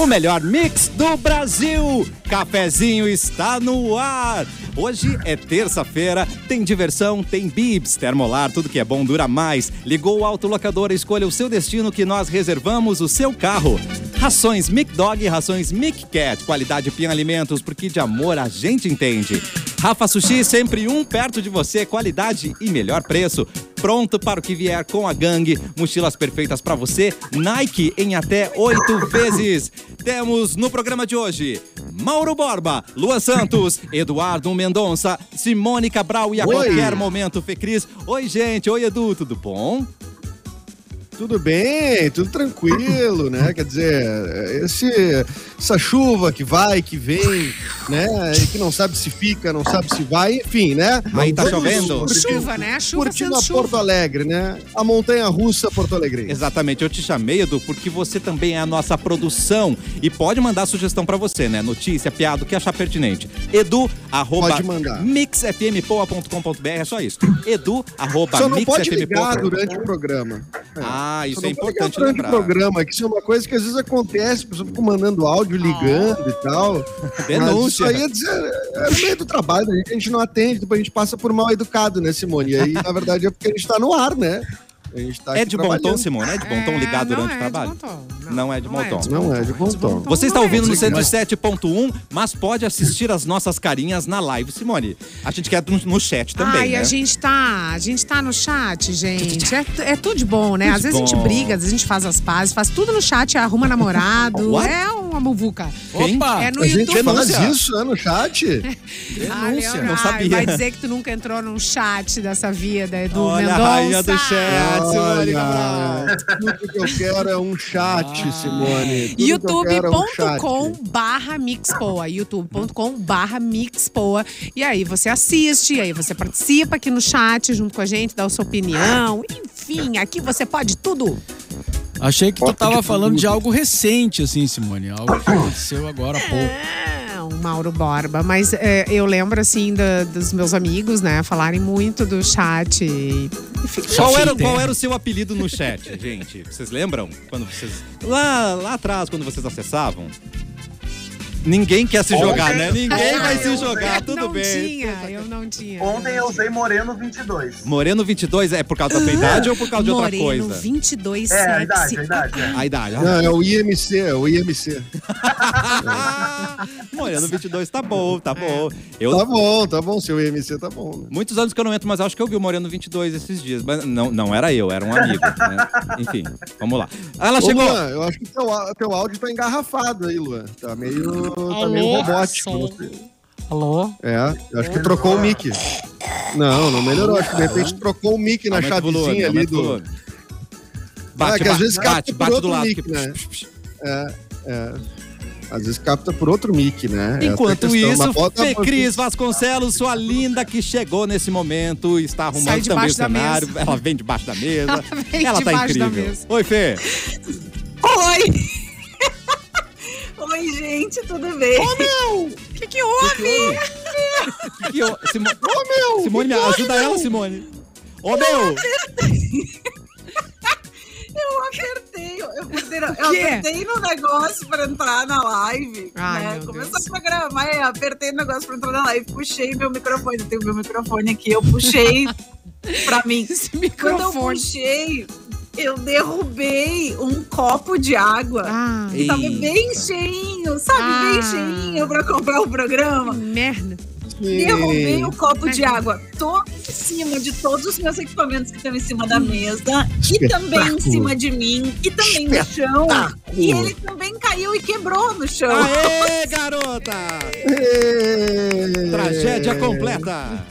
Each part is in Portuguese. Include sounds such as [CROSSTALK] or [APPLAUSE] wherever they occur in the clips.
o melhor mix do Brasil. Cafezinho está no ar. Hoje é terça-feira, tem diversão, tem bibs, termolar, tudo que é bom dura mais. Ligou o autolocador, escolha o seu destino que nós reservamos o seu carro. Rações Mic Dog rações Mic Cat, qualidade Pian Alimentos, porque de amor a gente entende. Rafa Sushi, sempre um perto de você, qualidade e melhor preço. Pronto para o que vier com a gangue. Mochilas perfeitas para você. Nike em até oito vezes. Temos no programa de hoje Mauro Borba, Luan Santos, Eduardo Mendonça, Simone Cabral e a Oi. qualquer momento Fecris. Oi, gente. Oi, Edu. Tudo bom? Tudo bem, tudo tranquilo, né? Quer dizer, esse, essa chuva que vai, que vem, né? E que não sabe se fica, não sabe se vai, enfim, né? Aí tá chovendo? Chuva, né? A chuva Curtindo a chuva. Porto Alegre, né? A montanha russa Porto Alegre. Exatamente, eu te chamei, Edu, porque você também é a nossa produção e pode mandar sugestão pra você, né? Notícia, piada, o que achar pertinente. Edu, arroba Pode mandar. mixfmpoa.com.br, é só isso. Edu, arroba Só não pode mixfmpoa. ligar durante o programa. É. Ah, isso Só é importante lembrar. o programa, que isso é uma coisa que às vezes acontece, a pessoa fica mandando áudio, ligando e tal. [LAUGHS] Mas Denúncia. isso aí é, dizer, é no meio do trabalho, a gente, a gente não atende, depois a gente passa por mal educado, né, Simone? E aí, na verdade, é porque a gente tá no ar, né? A gente tá É de bom tom. Simone? É de bom tom É, ligar não durante é o de trabalho? bom tom, Não é de bom tom. Não é de bom tom. Você está é ouvindo no de bom tom. 107.1, mas pode assistir as nossas carinhas na live, Simone. A gente quer no, chat também, Ai, né? a gente tá, a gente tá no chat, gente. É, é tudo de bom, né? Às vezes a gente briga, às vezes a gente faz as pazes, faz tudo no chat, arruma namorado. What? é uma muvuca. Quem? Opa! É no A gente YouTube. faz Denúncia. isso, né, no chat? [LAUGHS] Ah, Denúncia, Leandro, não sabia. Vai dizer que tu nunca entrou num chat dessa vida, Edu Olha Mendonça. a rainha do chat, Simone tudo que eu quero é um chat, Simone. Eu quero é um youtube.com barra mixpoa youtube.com barra mixpoa e aí você assiste, e aí você participa aqui no chat junto com a gente, dá a sua opinião enfim, aqui você pode tudo Achei que tu tava falando de algo recente, assim, Simone. Algo que aconteceu agora há pouco. é, o Mauro Borba, mas é, eu lembro assim da- dos meus amigos, né, falarem muito do chat e, Qual era, qual era o seu apelido no chat, [LAUGHS] gente? Vocês lembram? Quando vocês. Lá, lá atrás, quando vocês acessavam? Ninguém quer se jogar, né? Ninguém vai se jogar, tudo não bem. tinha, eu não tinha Ontem eu usei Moreno 22. Moreno 22 é por causa da tua idade ou por causa de outra Moreno coisa? 22 É, a idade, a idade. É. A idade. Não, é o IMC, é o IMC. [LAUGHS] Moreno 22 tá bom, tá bom. Eu, Tá bom, tá bom, seu IMC tá bom. Né? Muitos anos que eu não entro, mas acho que eu vi o Moreno 22 esses dias. Mas não, não era eu, era um amigo. né? Enfim, vamos lá. Ela Ô, chegou. Luan, eu acho que teu, teu áudio tá engarrafado aí, Luan. Tá meio, tá meio robótico. Alô? É, eu acho que trocou o mic. Não, não melhorou. Acho que de repente trocou o mic na chavezinha ali do. Ah, Bate, que às vezes bate, capta por bate do outro lado. mic, que- né? É, é. Às vezes capta por outro mic, né? É Enquanto isso, Fê Cris Vasconcelos, sua linda que chegou nesse momento, está arrumando também o cenário. Ela vem debaixo da mesa. [LAUGHS] Ela vem Ela tá incrível. mesa. Oi, Fê. Oi! Oi, gente, tudo bem? O que que houve? Que eu- Simo- Simone, me ajuda ela, Simone. Ô, meu! [LAUGHS] Eu apertei, eu apertei, eu apertei no negócio pra entrar na live. Ai, né? meu Começou Deus. a programar, eu apertei no negócio pra entrar na live, puxei meu microfone, eu tenho meu microfone aqui, eu puxei [LAUGHS] pra mim. Esse Quando eu microfone. puxei, eu derrubei um copo de água. Ah, Ei. Tava bem cheinho, sabe? Ah. Bem cheinho pra comprar o programa. merda. Derrubei o copo de água todo em cima de todos os meus equipamentos que estão em cima da mesa, e também em cima de mim, e também no chão. E ele também caiu e quebrou no chão. Aê, garota! Tragédia completa.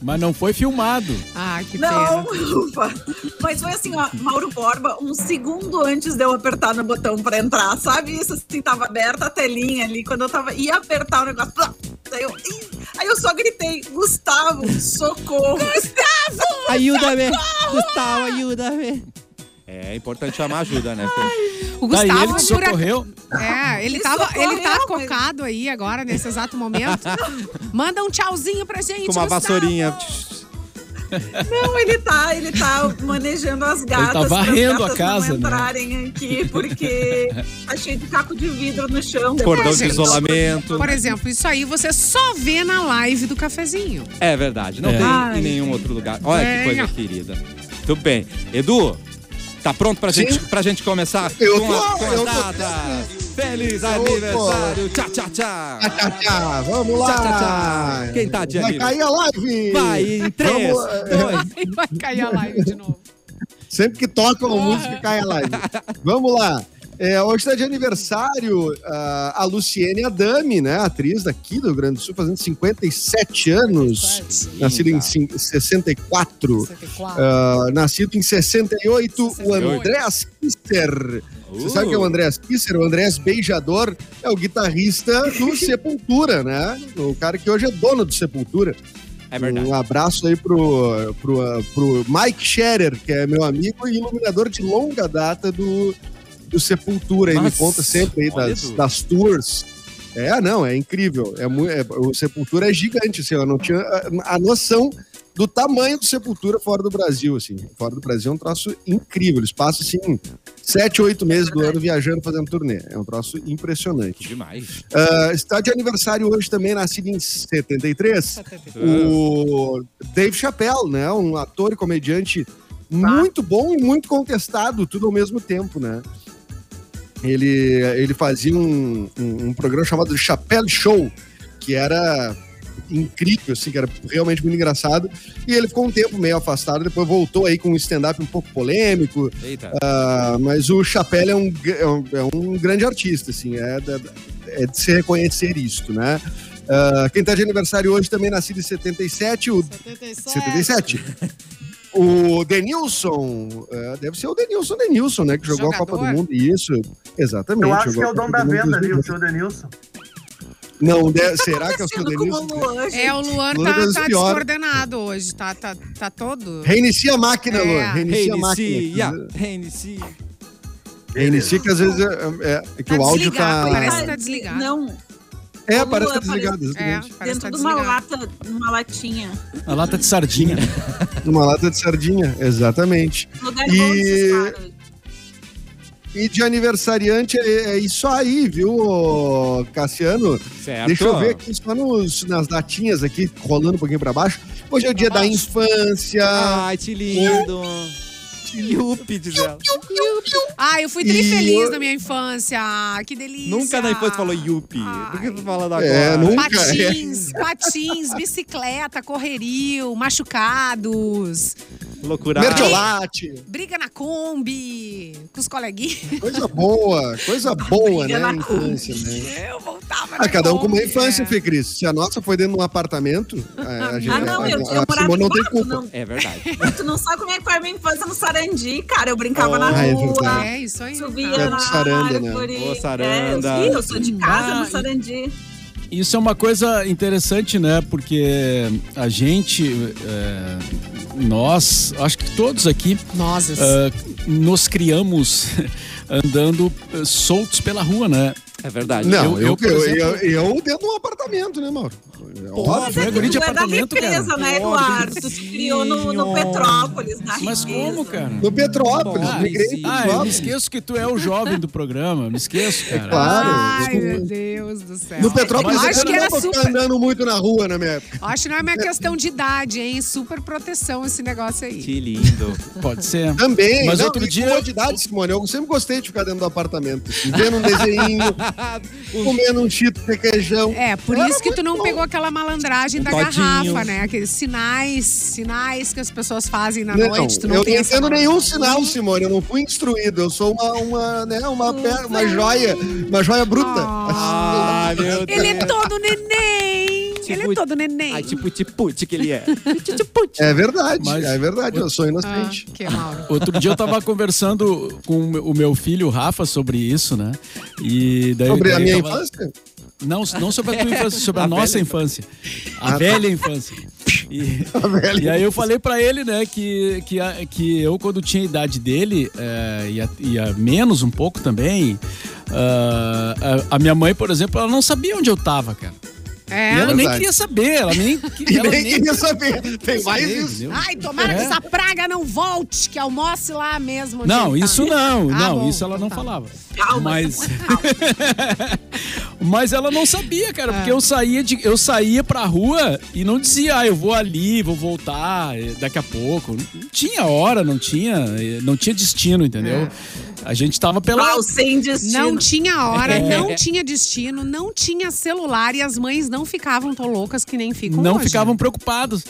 Mas não foi filmado. Ah, que Não, pena. ufa. Mas foi assim, ó, Mauro Borba, um segundo antes de eu apertar no botão pra entrar, sabe? Isso assim, tava aberta a telinha ali, quando eu tava, ia apertar o negócio, daí eu, aí eu só gritei, Gustavo, socorro. Ajuda-me. Gustavo, ajuda-me. É importante chamar ajuda, né? O Daí Gustavo ele que socorreu. É, ele Me tava, ele tá socorreu, mas- cocado aí agora, nesse exato momento. [LAUGHS] Manda um tchauzinho pra gente, Com uma Gustavo. vassourinha. Não, ele tá, ele tá manejando as gatas. tá varrendo a casa, Não né? entrarem aqui, porque tá cheio de caco de vidro no chão. Cordão de isolamento. Por exemplo, isso aí você só vê na live do cafezinho. É verdade, não É. tem Ai, em nenhum outro lugar. Olha que coisa querida. Tudo bem. Edu, tá pronto pra gente, pra gente começar Eu com, a, tô, com eu as tô. datas? Feliz tô. aniversário! Tchau, tchau, tchau! Tchá, tchá, tchá. Vamos lá. Tchá, tchá, tchá. Quem tá de Vai cair a live. Vai em 3, Vamos, é, 2, Aí vai cair a live de novo. Sempre que toca uma música, cai a live. Vamos lá. É, hoje está de aniversário ah, a Luciene Adami, né? Atriz daqui do Rio Grande do Sul, fazendo 57 anos. Nascida em cin- 64. 64. Ah, nascido em 68, o 68. Andréas Kisser. Você Uh. sabe quem é o Andréas Kisser? O Andréas Beijador é o guitarrista do [LAUGHS] Sepultura, né? O cara que hoje é dono do Sepultura. É verdade. Um abraço aí pro, pro, ah, pro Mike Scherer, que é meu amigo e iluminador de longa data do, do Sepultura. Ele me conta sempre aí das, das tours. É, não, é incrível. É, é- o Sepultura é gigante, assim, eu não tinha a, a noção do tamanho do Sepultura fora do Brasil, assim. Fora do Brasil é um troço incrível. Eles passam, assim, sete, oito meses do ano viajando, fazendo turnê. É um troço impressionante. Demais. Ah, está de aniversário hoje também, nascido em 73, o Dave Chappelle, né? Um ator e comediante muito bom e muito contestado, tudo ao mesmo tempo, né? Ele, ele fazia um, um, um programa chamado Chappelle Show, que era incrível, assim, que era realmente muito engraçado. E ele ficou um tempo meio afastado, depois voltou aí com um stand-up um pouco polêmico, Eita. ah, mas o Chappelle é um, é um, é um grande artista, assim, é, é de se reconhecer isto, né? Ah, quem tá de aniversário hoje também nascido em 77, o 77. O Denilson, é, deve ser o Denilson Denilson, né? Que jogou a Copa do Jogador? Mundo. Isso, exatamente. Eu acho que é o dono da venda ali, o 2002. seu Denilson. Não, de- será que é o seu Denilson? É, o Luan Luan tá, tá descoordenado hoje, tá, tá, tá todo. Reinicia a máquina, É. Luan. Reinicia a Reinicia, máquina. reinicia. Reinicia que às vezes é, é- é que Tá o áudio tá. parece que tá desligado. Não, É, o parece que tá desligado. É, exatamente. dentro tá de uma lata, numa latinha. A lata de sardinha. [LAUGHS] Uma lata de sardinha, exatamente. Lugar E- bom. E de aniversariante é, é isso aí, viu, Cassiano? Certo. Deixa eu ver aqui só nos, nas datinhas aqui, rolando um pouquinho pra baixo. Hoje é o dia da infância. Ai, que lindo. Yupi, diz ela. Ah, eu fui E trifeliz eu- na minha infância. Ah, Que delícia. Nunca na infância falou Yupi. Ai. Por que tu falando agora? É, nunca. Patins, patins, bicicleta, correrio, machucados, Loucura. Mertiolate. briga na Kombi, com os coleguinhas. Coisa boa, coisa [LAUGHS] boa, né? na Infância, né? Eu voltava Ah, na cada um com uma é, infância, é. Fê Cris. Se a nossa foi dentro de um apartamento, a, a, gente- Ah, não, a, eu, a, eu a morava Simone não tem culpa. não, É verdade. [LAUGHS] tu não sabe como é que foi a minha infância no Sarandi, cara. Eu brincava na Ah, é rua. verdade. É isso aí. Subia. É na Saranda, né? árvore. Ô, Saranda. É, eu, eu sou de casa Ah, no Sarandi. Isso é uma coisa interessante, né? Porque a gente, é, nós, acho que todos aqui, Nozes. é, nos criamos [LAUGHS] andando é, soltos pela rua, né? É verdade. Não, Eu- eu, eu, exemplo- eu, eu dentro de um apartamento, né, Mauro? É Porra, óbvio. foi guri de Tu é da apartamento, riqueza, cara. né, Eduardo? Tu se criou no, no Petrópolis, na Mas riqueza. como, cara? No Petrópolis, Ah, migrei sim. pro Ah, eu me esqueço que tu é o jovem do programa. Me esqueço, cara. Claro. Ai, eu- meu Deus do céu. No Petrópolis Mas eu acho que não era ficar super. andando muito na rua na minha época. Acho que não é minha questão de idade, hein? Super proteção esse negócio aí. Que lindo. Pode ser. Também. Mas não, outro dia- comodidade, Simone. Eu sempre gostei de ficar dentro do apartamento. vendo um desenho, [LAUGHS] [LAUGHS] comendo um chito de requeijão. É, por Era isso que tu não bom. pegou aquela malandragem Um da todinho. garrafa, né? Aqueles sinais, sinais que as pessoas fazem na Não, noite. Tu não eu não essa entendo nenhum sinal, Simone. Eu não fui instruído. Eu sou uma, uma, né, uma, uma joia, uma joia bruta. Ai, meu Deus. Ele é todo neném! Ele é todo neném. Ai, tipo tipute que ele é. [LAUGHS] É verdade, Mas- é verdade. Eu sou Ah, inocente. que Mauro. [LAUGHS] Outro dia eu tava conversando com o meu- filho, o Rafa, sobre isso, né? E daí, Sobre a daí minha eu tava- infância? Não, não sobre a tua [LAUGHS] infância, sobre a, A nossa infância. A Ah, tá. velha infância. E, A velha e aí eu falei pra ele, né, que, que, a- que eu, quando tinha a idade dele, é, e, a, e a menos um pouco também, ah, a, a minha mãe, por exemplo, ela não sabia onde eu tava, cara. É. E ela nem Verdade. queria saber, ela nem, [LAUGHS] E ela nem queria saber. [LAUGHS] Tem mais saber, isso. entendeu? Ai, tomara que É. essa praga não volte, que almoce lá mesmo. Não, ele tá. isso não, Ah, não, bom, isso ela então não tá. falava. Calma. Mas [LAUGHS] Mas ela não sabia, cara, porque eu saía de eu saía pra rua e não dizia, ah, eu vou ali, vou voltar eh, daqui a pouco. Não tinha hora, não tinha, eh, não tinha destino, entendeu? A gente tava pela Pau sem destino. Não tinha hora, É. não tinha destino, não tinha celular e as mães não ficavam tão loucas que nem ficam não hoje. ficavam preocupados.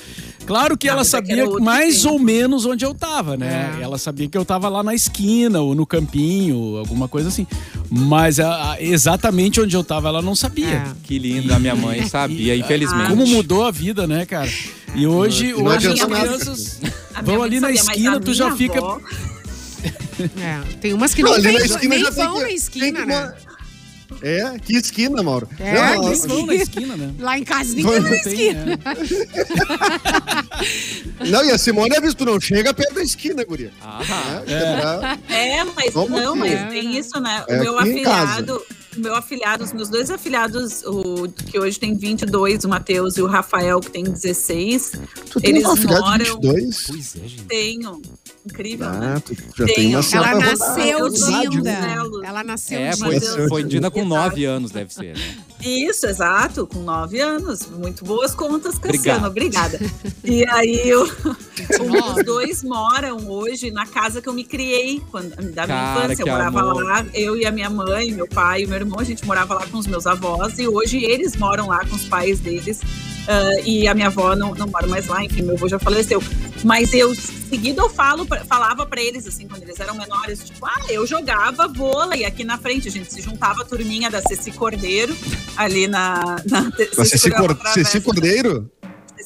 Claro que Ah, ela é que sabia mais tempo. ou menos onde eu tava, né? É. Ela sabia que eu tava lá na esquina ou no campinho, alguma coisa assim. Mas a- a- exatamente onde eu tava, ela não sabia. É. Que lindo, a minha mãe [LAUGHS] sabia, infelizmente. Como mudou a vida, né, cara? E hoje, hoje as crianças vão ali na esquina, tu já minha fica. [LAUGHS] É, tem umas que Não, nem, na esquina nem já tem vão que- na esquina, que né? É, que esquina, Mauro. É, Não, que vão na esquina, né? Lá em casa ninguém vai na Tem, esquina. é. [LAUGHS] Não, e a Simone avisa, tu não chega perto da esquina, guria. Ah, É, é pra- É, mas um não, pouquinho. mas tem isso, né? É o meu afilhado, o meu afilhado, os meus dois afilhados, o que hoje tem 22, o Matheus e o Rafael, que tem 16, Tu tem Eles uma filha de moram- 22? pois é, gente. tenho. Incrível, né? Ah, tu já Tem, tem uma ela nasceu Dinda. né? Ela nasceu É, Dinda. foi, foi Dina com. 9 anos, deve ser, né? Isso, exato, com nove anos. Muito boas contas, Obrigado. Cassiano. Obrigada. E aí, Nove. [LAUGHS] os dois moram hoje na casa que eu me criei quando, da minha Cara, infância. Eu morava amor. lá, eu e a minha mãe, meu pai e meu irmão, a gente morava lá com os meus avós. E hoje eles moram lá com os pais deles. Ah, e a minha avó não, não mora mais lá, enfim, meu avô já faleceu. Mas eu, seguido, eu falo, falava pra eles, assim, quando eles eram menores, tipo, ah, eu jogava vôlei aqui na frente. A gente se juntava a turminha da Ceci Cordeiro, ali na. na Mas Ceci, Cordeiro,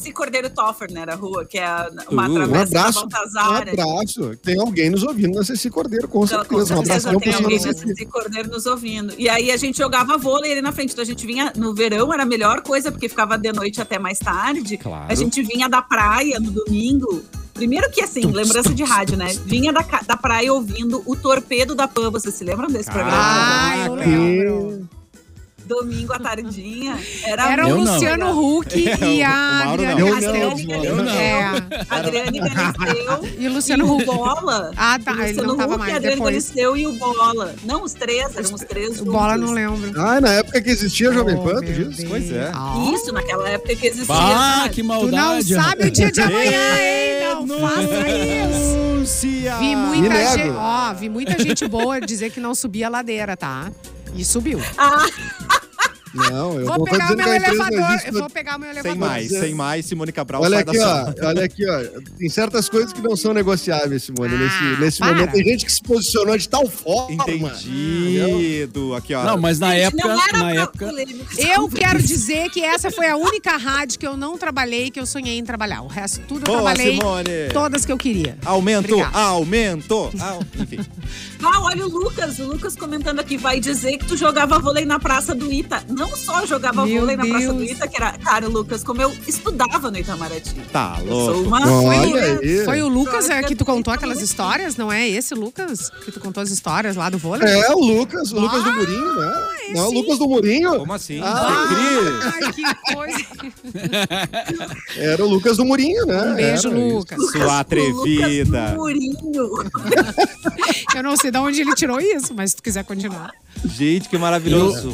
Ceci Cordeiro? Toffer, né? Era a rua, que é uma Uh, Um travessa da abraço. Um Baltazar. ali. abraço. Tem alguém nos ouvindo na Ceci Cordeiro, com Então, com certeza. Um abraço certeza tem pra alguém na Ceci. Cordeiro nos ouvindo. E aí a gente jogava vôlei ali na frente. Então a gente vinha no verão, era a melhor coisa, porque ficava de noite até mais tarde. Claro. A gente vinha da praia no domingo. Primeiro que assim, lembrança de rádio, né? Vinha da, da praia ouvindo o Torpedo da Pan. Vocês se lembram desse programa? Ah, eu lembro. Domingo à tardinha. Era, Era o Eu não. Luciano Huck e a não. Adriane Eu a não, eu não. É. Adriane Galisteu. [LAUGHS] E o Luciano e o Huck. Bola. Ah, tá. O Ele Luciano não tava Huck, mais Adriane depois. Galisteu e o Bola. Não, os três, eram os três O bola juntos. não lembro. Ah, na época que existia Jovem Oh, Pan, tu diz? Pois é. Ah. Isso, naquela época que existia. Ah, que Tu não maldade. sabe o dia de amanhã, hein? Não faça isso. Vi muita gente, ó, vi muita gente boa dizer que não subia a ladeira, tá? E subiu. Ah, [LAUGHS] Não, eu Vou vou pegar o meu elevador. existe, Eu vou pegar o meu elevador. Sem mais, sem mais, Simone Cabral Olha aqui, ó, olha aqui, ó. Tem certas coisas que não são negociáveis, Simone. Ah, nesse nesse para. momento tem gente que se posicionou de tal forma. Entendido. Aqui, ó. Não, mas na gente, época, na pra época. Eu quero dizer que essa foi a única rádio que eu não trabalhei, que eu sonhei em trabalhar. O resto tudo eu Boa, trabalhei, Simone. todas que eu queria. Aumento, Obrigada. aumento. [LAUGHS] Au- Enfim. Ah, olha o Lucas, o Lucas comentando aqui, vai dizer que tu jogava vôlei na Praça do Ita. Não só jogava Meu vôlei na Praça do Deus. Ita, que era, cara, Lucas, como eu estudava no Itamaraty. Tá Eu sou louco. uma Olha. Foi o Lucas é, que tu contou eu aquelas histórias, não é esse Lucas? Que tu contou as histórias lá do vôlei? É, o Lucas, o Lucas do Ah, Murinho, né? Não, o Lucas do Murinho. Como assim? Ah. Ai, que coisa. Era o Lucas do Murinho, né? Um beijo, Era isso. Lucas. Sua O atrevida. Lucas Murinho. Eu não sei de onde ele tirou isso, mas se tu quiser continuar. Gente, que maravilhoso.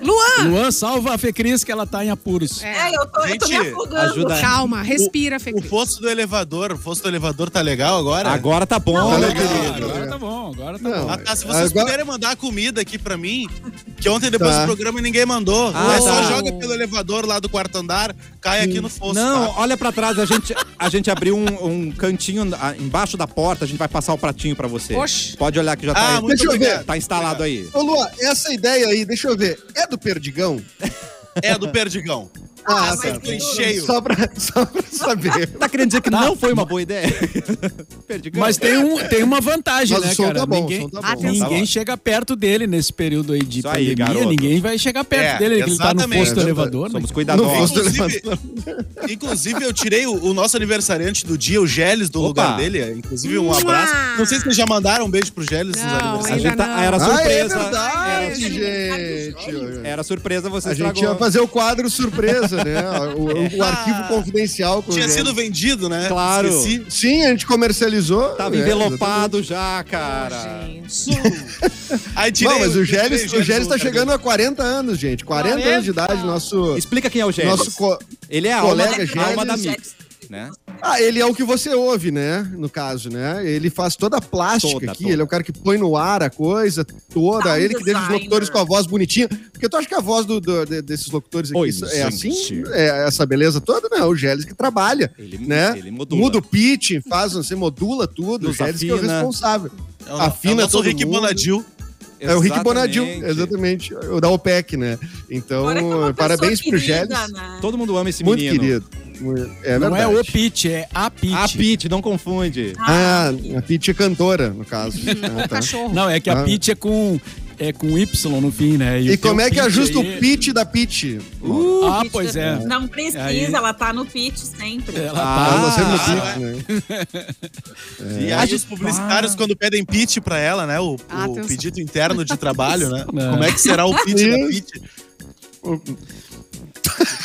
Luan! Luan, salva a Fê Cris que ela tá em apuros. É, É, eu tô, eu tô me Gente, afogando. ajuda- calma, respira, Fê O posto do elevador, o posto do elevador tá legal agora? Agora tá bom, Tá meu legal. querido. Agora tá bom, agora tá Não, bom. Ah, tá, se vocês Agora- puderem mandar comida aqui pra mim, que ontem depois Tá. do programa ninguém mandou. Ah, é só tá. joga pelo elevador lá do quarto andar, cai aqui no fosso. Não, tá? olha pra trás, a gente, a gente abriu um, um cantinho ah, embaixo da porta, a gente vai passar o pratinho pra você. Oxe. Pode olhar que já tá, Ah, aí. muito Deixa eu ver. obrigado. tá instalado aí. Ô, Lua, essa ideia aí, deixa eu ver. É do Perdigão? É do Perdigão. Ah, mas tá. tem cheio. Só pra, [LAUGHS] só pra saber. Tá querendo dizer que não foi uma boa ideia? [LAUGHS] Mas tem, um, tem uma vantagem, Mas né, o som cara? tá bom, ninguém o som tá bom. Ninguém Tá bom. chega perto dele nesse período aí de Isso pandemia. garoto. ninguém vai chegar perto É, dele, que ele tá no posto do elevador. né? Somos No cuidadosos. Inclusive, inclusive, eu tirei o, o nosso aniversariante do dia, o Gélis, do Opa. lugar dele. Inclusive, um abraço. Não sei se vocês já mandaram um beijo pro Gélis nos Não, A aniversariantes. gente tá- era Ah, é surpresa. verdade. era gente. Era surpresa, você A gente estragou. ia fazer o quadro surpresa, né? O, o [LAUGHS] arquivo confidencial Tinha sido vendido, né? Claro. Esqueci. Sim, a gente comercializou. Tava é, envelopado já, cara. Gente. [LAUGHS] Aí tirei Não, mas o Gélis, o Gélis tá do chegando a 40 anos, gente. 40 anos de idade, nosso, Explica quem é o Gélis. nosso co- Ele é a alma, colega a alma da Gélis. Mix, né? Ah, ele é o que você ouve, né? No caso, né? Ele faz toda a plástica Toda, aqui, toda. ele é o cara que põe no ar a coisa toda. Sound ele que deixa os locutores com a voz bonitinha. Porque tu acha que a voz do- do- de- desses locutores aqui Oi, é gente. assim? É essa beleza toda? Não, o Gélis que trabalha, Ele, né? ele modula. Muda o pitch, faz, você modula tudo. Nos o Gélis que é o responsável. É o, Afina é o nosso todo Rick mundo. Bonadil. É o Rick Bonadil, Exatamente. O da OPEC, né? Então, é parabéns pro Gélis. querida, né? Todo mundo ama esse Muito menino. querido. É Não é o pitch, é a pitch. A Pete, não confunde. Ah, a Pitty é cantora, no caso. Ah, tá. Cachorro. Não, é que a Ah. pitch é com, é com Y no fim, né? E o como é que ajusta aí- o pitch da Pitty? Ah, Pitch pois da- é. Não precisa, Aí- ela tá no pitch sempre. Ela Ah, Ah, ela sempre no ah, pitch, né? [LAUGHS] E aí os publicitários, quando pedem pitch pra ela, né? O, Ah, o pedido interno de trabalho, né? Não. [LAUGHS] Como é que será o [LAUGHS] pitch da pitch?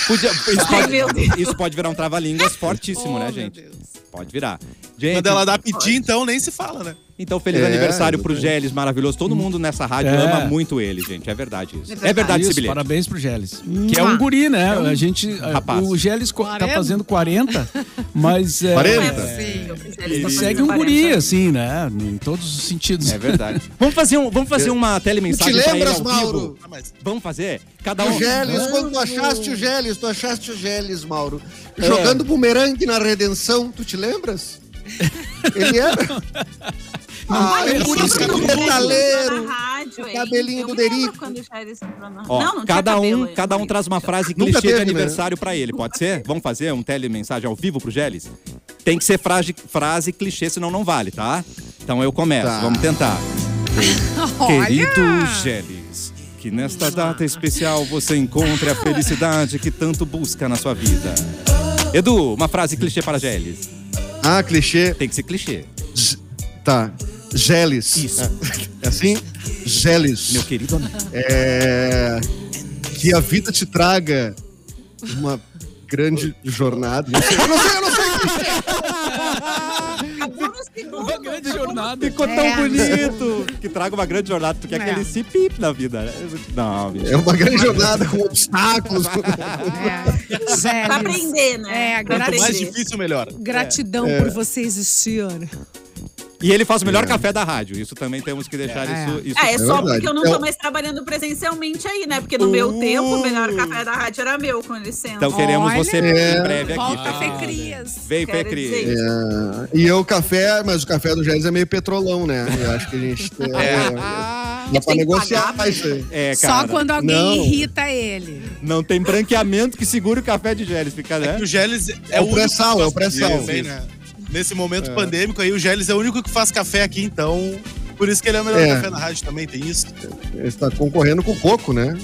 Podia- isso, pode, isso pode virar um trava-línguas fortíssimo, Oh, né, meu gente? Deus. Pode virar. Gente, Quando ela dá piti, então nem se fala, né? Então feliz É, aniversário pro. Gélis, maravilhoso. Todo mundo nessa rádio É. ama muito ele, gente. É verdade isso. É verdade. verdade, esse Isso, parabéns pro Gélis. Que é um guri, né? a gente, rapaz. o co- tá 40. fazendo 40, mas é, 40? Sim, ele segue um guri, assim, né? Em todos os sentidos. É verdade. [LAUGHS] vamos fazer, um, vamos fazer uma te telemensagem pra ele lembras, ao Mauro? vivo? Ah, mas Vamos fazer? Cada O um... Gélis, quando tu achaste o Gélis, tu achaste o Gélis, Mauro. Jogando bumerangue na redenção, tu te lembras? [LAUGHS] Ele era. Ah, Olha, é por isso que na metaleiro. rádio, cabelinho do Derico. o Ó, Não, não cada cabelo um, cada um traz uma frase Nunca clichê de teve, né? aniversário pra ele, pode ser? Vamos fazer um telemensagem ao vivo pro Gélis? Tem que ser frase, frase clichê, senão não vale, tá? Então eu começo, Tá. vamos tentar. [LAUGHS] Querido Gélis, que nesta data especial você encontre a felicidade que tanto busca na sua vida. Edu, uma frase clichê para Gélis. Ah, clichê. Tem que ser clichê. Tá. Gélis. Isso. É assim? Gélis. Meu querido amigo. É... Que a vida te traga uma grande jornada. Não sei, eu não sei, eu não sei. Uma grande jornada. Ficou tão É. bonito. Que traga uma grande jornada, porque é É. aquele se pip na vida. né? Não, bicho. É uma grande jornada com obstáculos. É. Pra aprender, né? É, Quanto mais difícil, melhor. Gratidão É. por você existir. E ele faz o melhor café da rádio. Isso também temos que deixar É. isso. isso Ah, é, É só verdade. porque eu não É tô o- mais trabalhando presencialmente aí, né? Porque no meu Uh. tempo, o melhor café da rádio era meu, com licença. Então queremos Olha. você É. em breve aqui. Volta, tá? Fê Crias. Vem, Fê isso. É, e eu, café, mas o café do Gélis é meio petrolão, né? Eu acho que a gente. [LAUGHS] É, é, dá pra negociar pagar, isso aí. É, cara. Só quando alguém não. irrita ele. Não tem branqueamento que segure o café de Gélis. Fica, né? O Gélis é, É o pré-sal, é o pré-sal. café, né? Nesse momento pandêmico aí, o Gélis é o único que faz café aqui, então. Por isso que ele é o melhor É. café da rádio também, tem isso. Ele está concorrendo com o coco, né?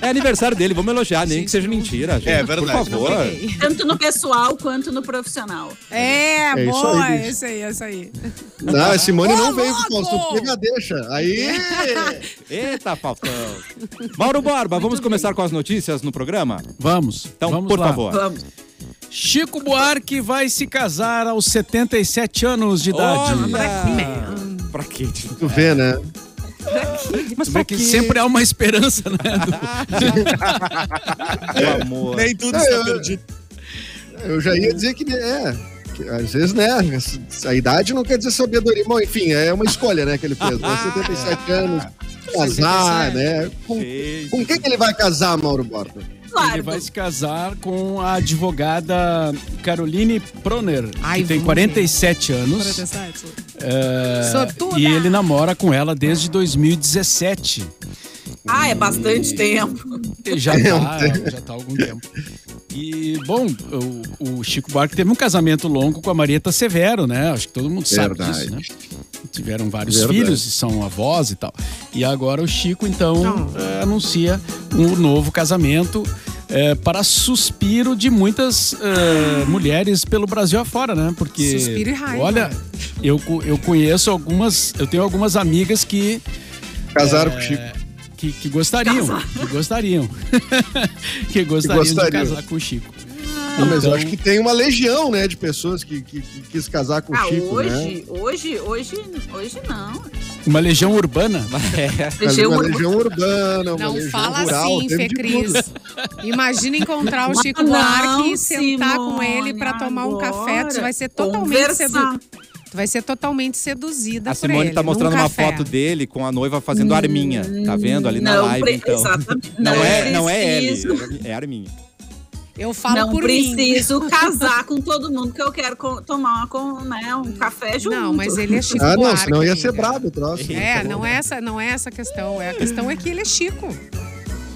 É, [LAUGHS] É aniversário dele, vamos elogiar, nem que seja mentira, gente. É verdade. Por favor. Tanto no pessoal quanto no profissional. É, É isso boa, aí, bicho. isso aí, isso aí. não, a Simone Ô, não veio com o pega, deixa. Aí. [LAUGHS] Eita, Faustão. Mauro Borba, vamos começar com as notícias no programa? Vamos. Então, vamos por lá. favor. Vamos. Chico Buarque vai se casar aos 77 anos de idade. Olha! Pra quê? Tu vê, né? Mas pra que quê? sempre há uma esperança, né? [LAUGHS] [LAUGHS] Meu amor. Nem tudo É, está eu- perdido. Eu já ia dizer que é. que às vezes, né? A idade não quer dizer sabedoria. Bom, enfim, é uma escolha, né, que ele fez. Né? [LAUGHS] 77 anos, casar, né? Com, com quem que ele vai casar, Mauro Borba? Claro. Ele vai se casar com a advogada Caroline Proner, Ai, que tem vamos 47 anos. 47. É, Sortuda! e ele namora com ela desde 2017. Ah, é bastante tempo. Ele Já [LAUGHS] tá, já tá há algum tempo. E, bom, o, o Chico Buarque teve um casamento longo com a Marieta Severo, né? Acho que todo mundo sabe Verdade. disso, né? Tiveram vários Verdade. filhos e são avós e tal. E agora o Chico, então, eh, anuncia um novo casamento eh, para suspiro de muitas eh, mulheres pelo Brasil afora, né? Porque, Suspiro e raiva. olha, eu, eu conheço algumas, eu tenho algumas amigas que Casaram é, com o Chico. Que, que gostariam, que gostariam. [LAUGHS] que gostariam de gostariam. casar com o Chico. Não, mas eu Então- acho que tem uma legião, né, de pessoas que, que, que quis casar com o Ah, Chico, né? hoje, hoje, hoje, hoje não. Uma legião urbana. [LAUGHS] É. Legião uma urbana. legião urbana, uma Não legião fala rural, assim, Fê Cris. Imagina encontrar o Chico não, Buarque e sentar com Simone, ele pra tomar um café. Tu vai ser totalmente seduzida. Tu vai ser totalmente seduzida A Simone ele, tá mostrando uma café. foto dele com a noiva fazendo arminha. Tá vendo ali na Não live, então. Exatamente. Não, é, não é ele, é arminha. Eu falo Não por mim. preciso [LAUGHS] casar com todo mundo que eu quero tomar com, né, um café junto. Não, mas ele é [LAUGHS] Chico Ah, não, Buarque, senão ia ser brabo o troço. É, não é essa, não é essa a questão. É, a questão é que ele é Chico.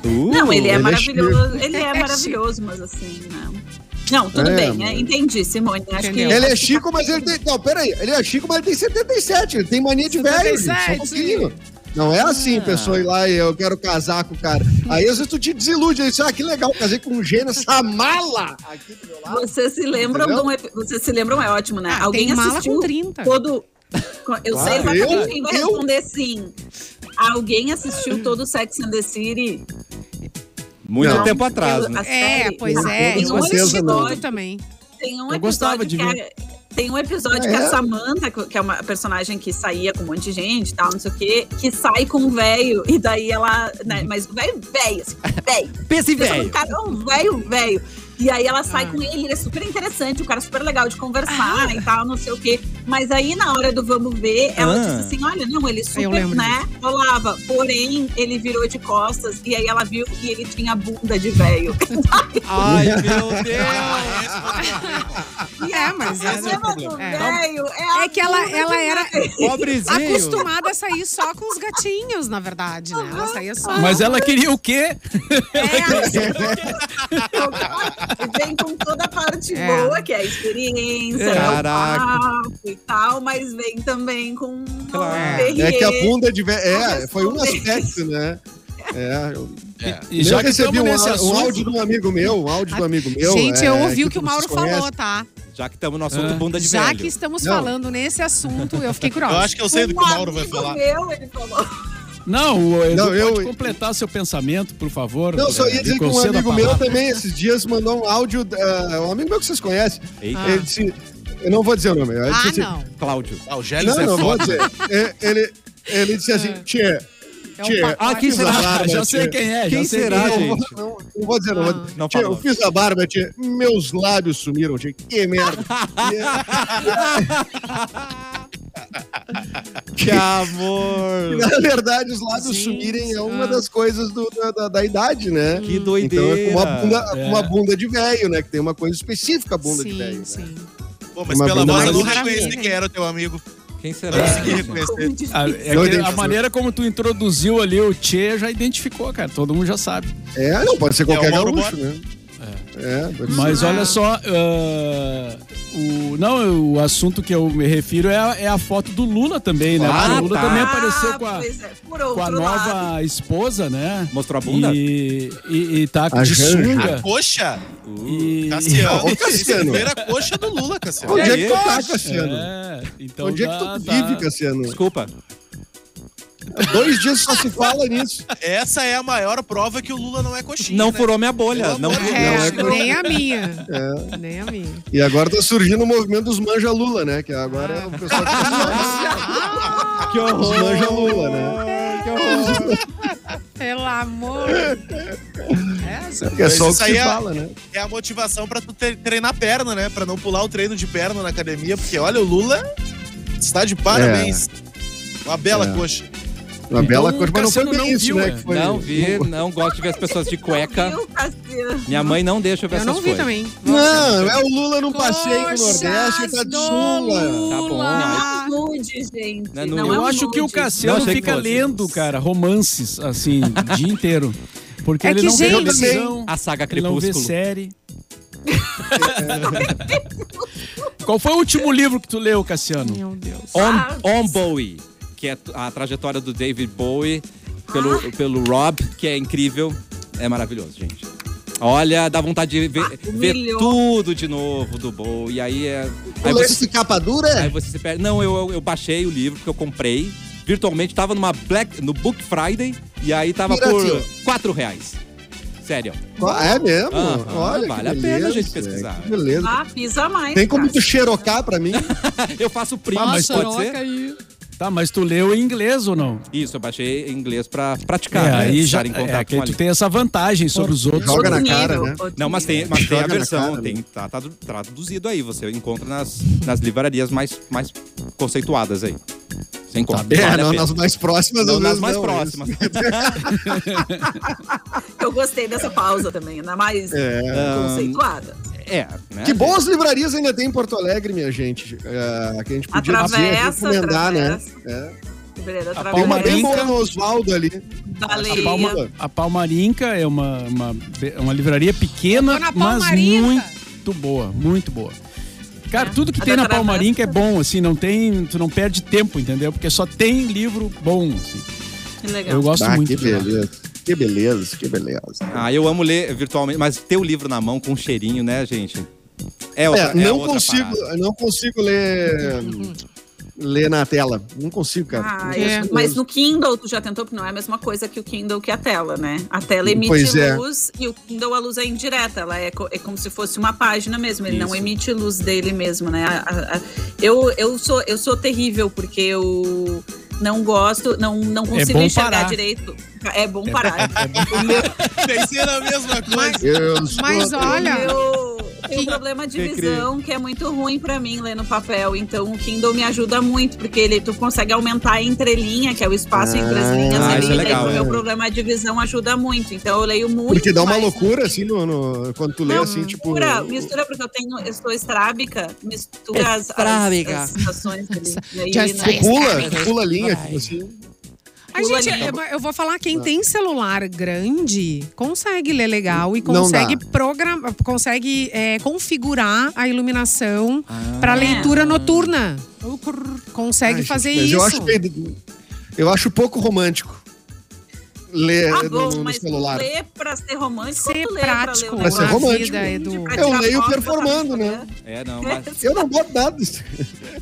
Uh, Não, ele é ele é maravilhoso. ele É [LAUGHS] é maravilhoso, mas assim, não. Não, tudo É, bem, né? Entendi, Simone. Acho que Ele é Chico, mas ele tem. Não, peraí. Ele é Chico, mas ele tem 77. Ele tem mania de velho. gente, Só 77, um pouquinho. Não é assim, Ah. pessoa ir lá e eu quero casar com o cara. Aí às vezes tu te desilude. Aí, ah, que legal, casei com um gênio, essa mala aqui do meu lado. Vocês se lembram Entendeu? de um Vocês se lembram, é ótimo, né? Ah, Alguém tem mala assistiu com 30. todo. [LAUGHS] Eu sei Claro, exatamente eu- quem vai eu- responder sim. Alguém assistiu todo o Sex and the City? Muito Não. tempo atrás, Eu- né? É, pois Não, é. tem Eu um episódio- também. Tem um Eu gostava episódio de que ver. é- Tem um episódio que É. a Samantha, que é uma personagem que saía com um monte de gente e tal, não sei o quê, que sai com um velho. E daí ela. Né, mas velho, velho, assim, [LAUGHS] velho. Pensa num velho. cara, é um velho, velho. E aí ela sai Ah. com ele, ele é super interessante, um cara super legal de conversar e tal, não sei o quê. Mas aí, na hora do vamos ver, ela Ah. disse assim: olha, não, ele super, né, rolava. Porém, ele virou de costas e aí ela viu e ele tinha bunda de velho. [LAUGHS] Ai, meu [LAUGHS] Deus. [LAUGHS] É, mas A é, cena do É. velho é, é que ela, ela era Pobrezinho. acostumada a sair só com os gatinhos, na verdade, né? Ela saía só. Mas ela queria o quê? E vem com toda a parte É. boa, que é a experiência, é o Caraca. papo e tal, mas vem também com um Claro. É que a bunda de velho. É, foi um aspecto, né? [LAUGHS] É, eu, E eu já recebi um, nesse á- um assunto, áudio de um amigo meu, um áudio de um amigo meu. Gente, é, eu ouvi o que o Mauro conhece. falou, tá? Já que estamos no assunto Ah. bunda de Já velho. que estamos Não. falando nesse assunto, eu fiquei Eu curiosa. acho que eu sei do que o Mauro vai falar. Meu, ele falou. Não, o Edu Não, eu- pode completar seu pensamento, por favor. Não, só É, ia dizer me que um amigo meu também, esses dias, mandou um áudio. é, um amigo meu que vocês conhecem. Eita, Ah. Ele disse. Eu não vou dizer o nome. Ah, disse assim, não. Cláudio. Ah, o Gélis Não, é não vou foda. dizer. É, Ele, ele disse assim: Tchê, É um Tchê. Ah, quem fiz será? a barba, já sei quem é. Quem já sei será, quem é. Não, vou- gente? não, não vou dizer, não. Ah. Vou... Não Tchê, eu não. fiz a barba, tchê. Meus lábios sumiram, tchê. Que merda. [LAUGHS] É- [LAUGHS] Que amor. Na verdade, os lábios Gente, sumirem é uma ah. das coisas do- da, da- da idade, né? Que Então doideira. é com uma bunda, É. uma bunda de velho, né? Que tem uma coisa específica, bunda de Sim, velho. né? sim. Pô, mas Uma pela bunda voz eu não reconheci quem era o teu amigo. Quem será? consegui gente? reconhecer. A, é que a identifico. maneira como tu introduziu ali o Tchê já identificou, cara. Todo mundo já sabe. É, não, pode ser qualquer É o Mauro gaúcho, né? É. Mas Ah. olha só, ah, o, não, o assunto que eu me refiro é a, é a foto do Lula também, né? Ah, o Lula tá. também apareceu com a, pois é, com a lado. nova esposa, né? Mostrou a bunda? E, e, e tá A de sunga. Coxa? E, [LAUGHS] Cassiano. Ô, Cassiano. Primeira coxa do Lula, Cassiano. Onde é que tu tá, Cassiano? É, então Onde é que dá- tu dá- vive, Cassiano? Desculpa. Dois dias só se fala nisso. Essa é a maior prova que o Lula não é coxinha. Não né? furou minha bolha. Não furou. É, Não, é nem a minha. Nem a minha. E agora tá surgindo o movimento dos manja Lula, né? Que agora é o pessoal que tá [LAUGHS] Que horror. Os manja Lula, né? Que horror. Pelo amor. É, é só o que se é- fala, né? É a motivação pra tu tre- treinar perna, né? Pra não pular o treino de perna na academia. Porque, olha, o Lula está de parabéns. Uma bela É. coxa. Uma Então, bela coisa, mas não foi Cassiano bem não isso, viu, né? é. Que foi, Não vi, não gosto de ver as pessoas de cueca. Minha mãe não deixa eu ver eu essas não vi coisas. também. Não, é o Lula num passeio no Nordeste tá de sunga. Tá bom, Não é nude, gente. Não é Não, é Eu um acho que o. Cassiano fica lendo, cara, romances, assim, o dia inteiro. Porque É ele que, não vê gente- televisão, A saga ele não vê Crepúsculo. série. Qual foi o último livro que tu leu, Cassiano? Meu Deus. On, On Bowie, que é a trajetória do David Bowie pelo, pelo Rob, que é incrível. É maravilhoso, gente. Olha, dá vontade de ver, ver humilhou. tudo de novo do Bowie. E aí é. Aí você, esse capa aí dura? você se perde. Não, eu, eu baixei o livro porque eu comprei. virtualmente, tava numa Black, no Book Friday, e aí tava Pirateou. por 4 reais. Sério. Ah, é mesmo? Aham, Olha, vale que a pena beleza, a gente pesquisar. que Beleza. Ah, pisa mais. Tem como cara. tu xerocar pra mim? [LAUGHS] Eu faço print, Ah, mas pode ser? aí. Tá, mas tu leu em inglês ou não? Isso, eu baixei em inglês pra praticar, é, né? aí já Estar em contato é, que com tu tem essa vantagem sobre os outros. Joga na cara, né? Não, mas tem, mas tem a versão, cara, tem, tá, tá traduzido aí. Você encontra nas, nas livrarias mais, mais conceituadas aí. Você encontra. É, vale a não, nas mais próximas. Não, nas mais não, próximas. [LAUGHS] Eu gostei dessa pausa também, na mais É. conceituada. É, né? Que boas livrarias ainda tem em Porto Alegre, minha gente. É, que a gente podia Atravessa, recomendar, né? atravessa. É. Tem uma bem Palmarinca. boa no Oswaldo ali. Da A. Palma, a Palmarinca é uma, uma, uma livraria pequena, mas muito boa, muito boa. Cara, É, tudo que a tem na Palmarinca é bom, assim, não tem, tu não perde tempo, entendeu? Porque só tem livro bom, assim. Que legal. Eu gosto Ah, muito que de lá. Que beleza, que beleza. Ah, eu amo ler virtualmente, mas ter o livro na mão com um cheirinho, né, gente? É, outra, É, não outra consigo, parada. não consigo ler ler na tela. Não consigo, cara. Ah, Não consigo mas no Kindle tu já tentou, porque não é a mesma coisa que o Kindle que a tela, né? A tela emite Pois é. luz e o Kindle a luz é indireta, ela é, co- é como se fosse uma página mesmo, ele não Isso. emite luz dele mesmo, né? A- a- a- eu, eu, sou, eu sou terrível, porque eu não gosto, não, não consigo bom enxergar parar. direito. É bom parar. Pensei [LAUGHS] na mesma coisa. Eu sou- Mas olha, Eu tenho um [LAUGHS] problema de visão que é muito ruim pra mim ler no papel. Então o Kindle me ajuda muito, porque ele, tu consegue aumentar a entrelinha, que é o espaço entre as linhas Ah, ali. isso é legal, o é. meu problema de visão ajuda muito. Então eu leio muito. Porque dá uma mais loucura, assim, no, no- quando tu lê, Não, assim, tipo... Mistura, mistura, porque eu tenho, eu sou estrábica, mistura as, as, Estrábica. as situações ali. [LAUGHS] Aí, né? Tu pula, pula a linha, tipo assim. A gente, eu, vou falar, quem tem celular grande consegue ler legal e consegue programar, consegue é, configurar a iluminação Ah. para leitura noturna. Consegue Ai, fazer gente, isso. Eu acho, eu acho pouco romântico ler Ah, no, bom, no mas celular. ler pra ser romântico Ser ou tu pra prático um Pra ser negócio? romântico. vida, Edu. Pra Eu tirar leio performando, no né? Instagram. É, não, mas... Eu não boto nada.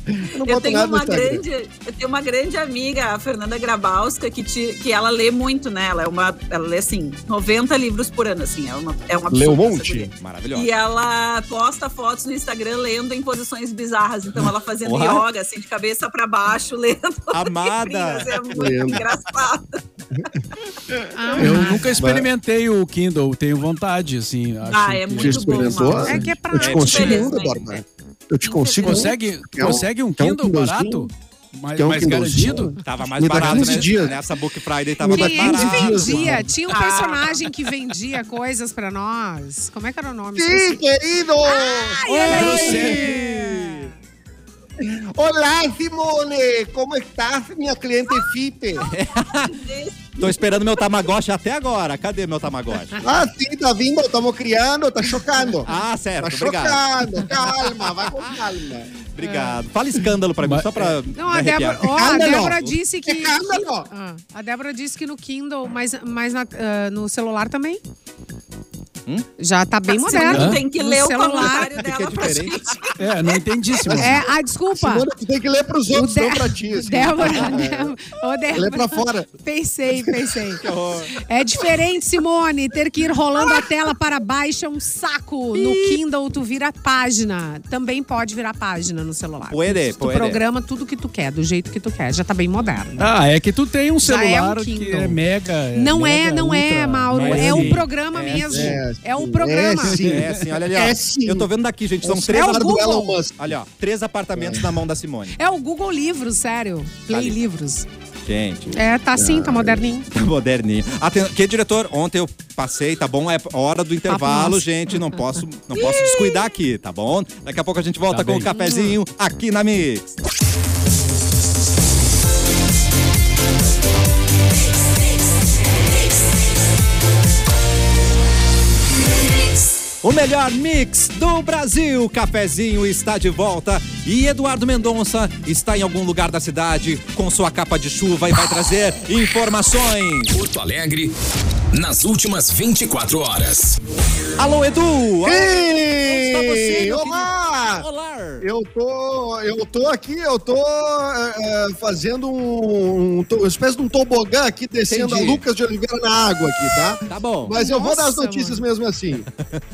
Eu não Eu boto nada no uma grande, eu tenho uma grande amiga, a Fernanda Grabowska, que, te, que ela lê muito, né? Ela, é uma, ela lê, assim, 90 livros por ano, assim. É uma, é uma Lê um monte? Maravilhosa. E ela posta fotos no Instagram lendo em posições bizarras. Então, ela fazendo What? yoga, assim, de cabeça pra baixo, [LAUGHS] lendo. Amada! livrinhos. É muito Lendo. engraçado. Ah, Eu nunca experimentei o Kindle, tenho vontade, assim. Acho Ah, é que- muito experimentou? bom. É que é Eu te consigo um, Infelizmente. Borba. Eu te consigo um. Consegue, um- consegue um um Kindle barato? Mais, um mais garantido? Tava mais barato, 15 né? dias. Nessa Book Friday tava mais barato. vendia? Tinha um Ah. personagem que vendia coisas pra nós. Como é que era o nome? Sim, querido! olha Oi! Olá, Simone! Como estás, minha cliente Fipe? Tô esperando meu Tamagotchi até agora. Cadê meu Tamagotchi? Ah, sim, tá vindo, estamos criando, tá chocando. Ah, certo. Tá Obrigado. chocando, calma, vai com calma. Obrigado. Fala escândalo pra mim, Mas- só pra. Não, me a Débora, ó, a. Débora disse que. Escândalo. Ah, a Débora disse que no Kindle, mas, mas na- ah, no celular também. Hum? Já tá bem moderno. tem que ler o celular. comentário Fica dela pra diferente. gente. É, não entendi, [LAUGHS] Simone. É, ah, desculpa. Simone, tu tem que ler pros outros, não pra ti. [LAUGHS] assim. Débora, É. Débora, Lê pra fora. Pensei, pensei. [LAUGHS] É diferente, Simone. Ter que ir rolando a tela para baixo é um saco. No Kindle, tu vira página. Também pode virar página no celular. Puede, tu puede. programa tudo que tu quer, do jeito que tu quer. Já tá bem moderno. Ah, é que tu tem um Já é um celular que é mega. é não é, mega, não é, ultra, Mauro. mas É o assim, programa é, mesmo. é, É, o sim, programa. é, sim. É, sim, olha ali, ó. É, sim. Eu tô vendo daqui, gente. São É o três. Elon Musk. Olha, ó. Três apartamentos na mão da Simone. É o Google Livros, sério. Play ali. Livros. Gente. É, tá assim, tá moderninho. Tá moderninho. Aten- Que diretor, ontem eu passei, tá bom? É hora do intervalo, gente. Não posso, não posso descuidar aqui, tá bom? Daqui a pouco a gente volta Tá com o cafezinho aqui na Mix. O melhor mix do Brasil. Cafezinho está de volta e Eduardo Mendonça está em algum lugar da cidade com sua capa de chuva e vai trazer informações. Porto Alegre, nas últimas 24 horas. Alô, Edu! Ei, está você, Olá, Olá! Olá! Eu tô, eu tô aqui, eu tô é, é, fazendo um, um, uma espécie de um tobogã aqui, descendo Entendi. a Lucas de Oliveira na água aqui, tá? Tá bom. Mas eu vou dar as Nossa, notícias mesmo assim.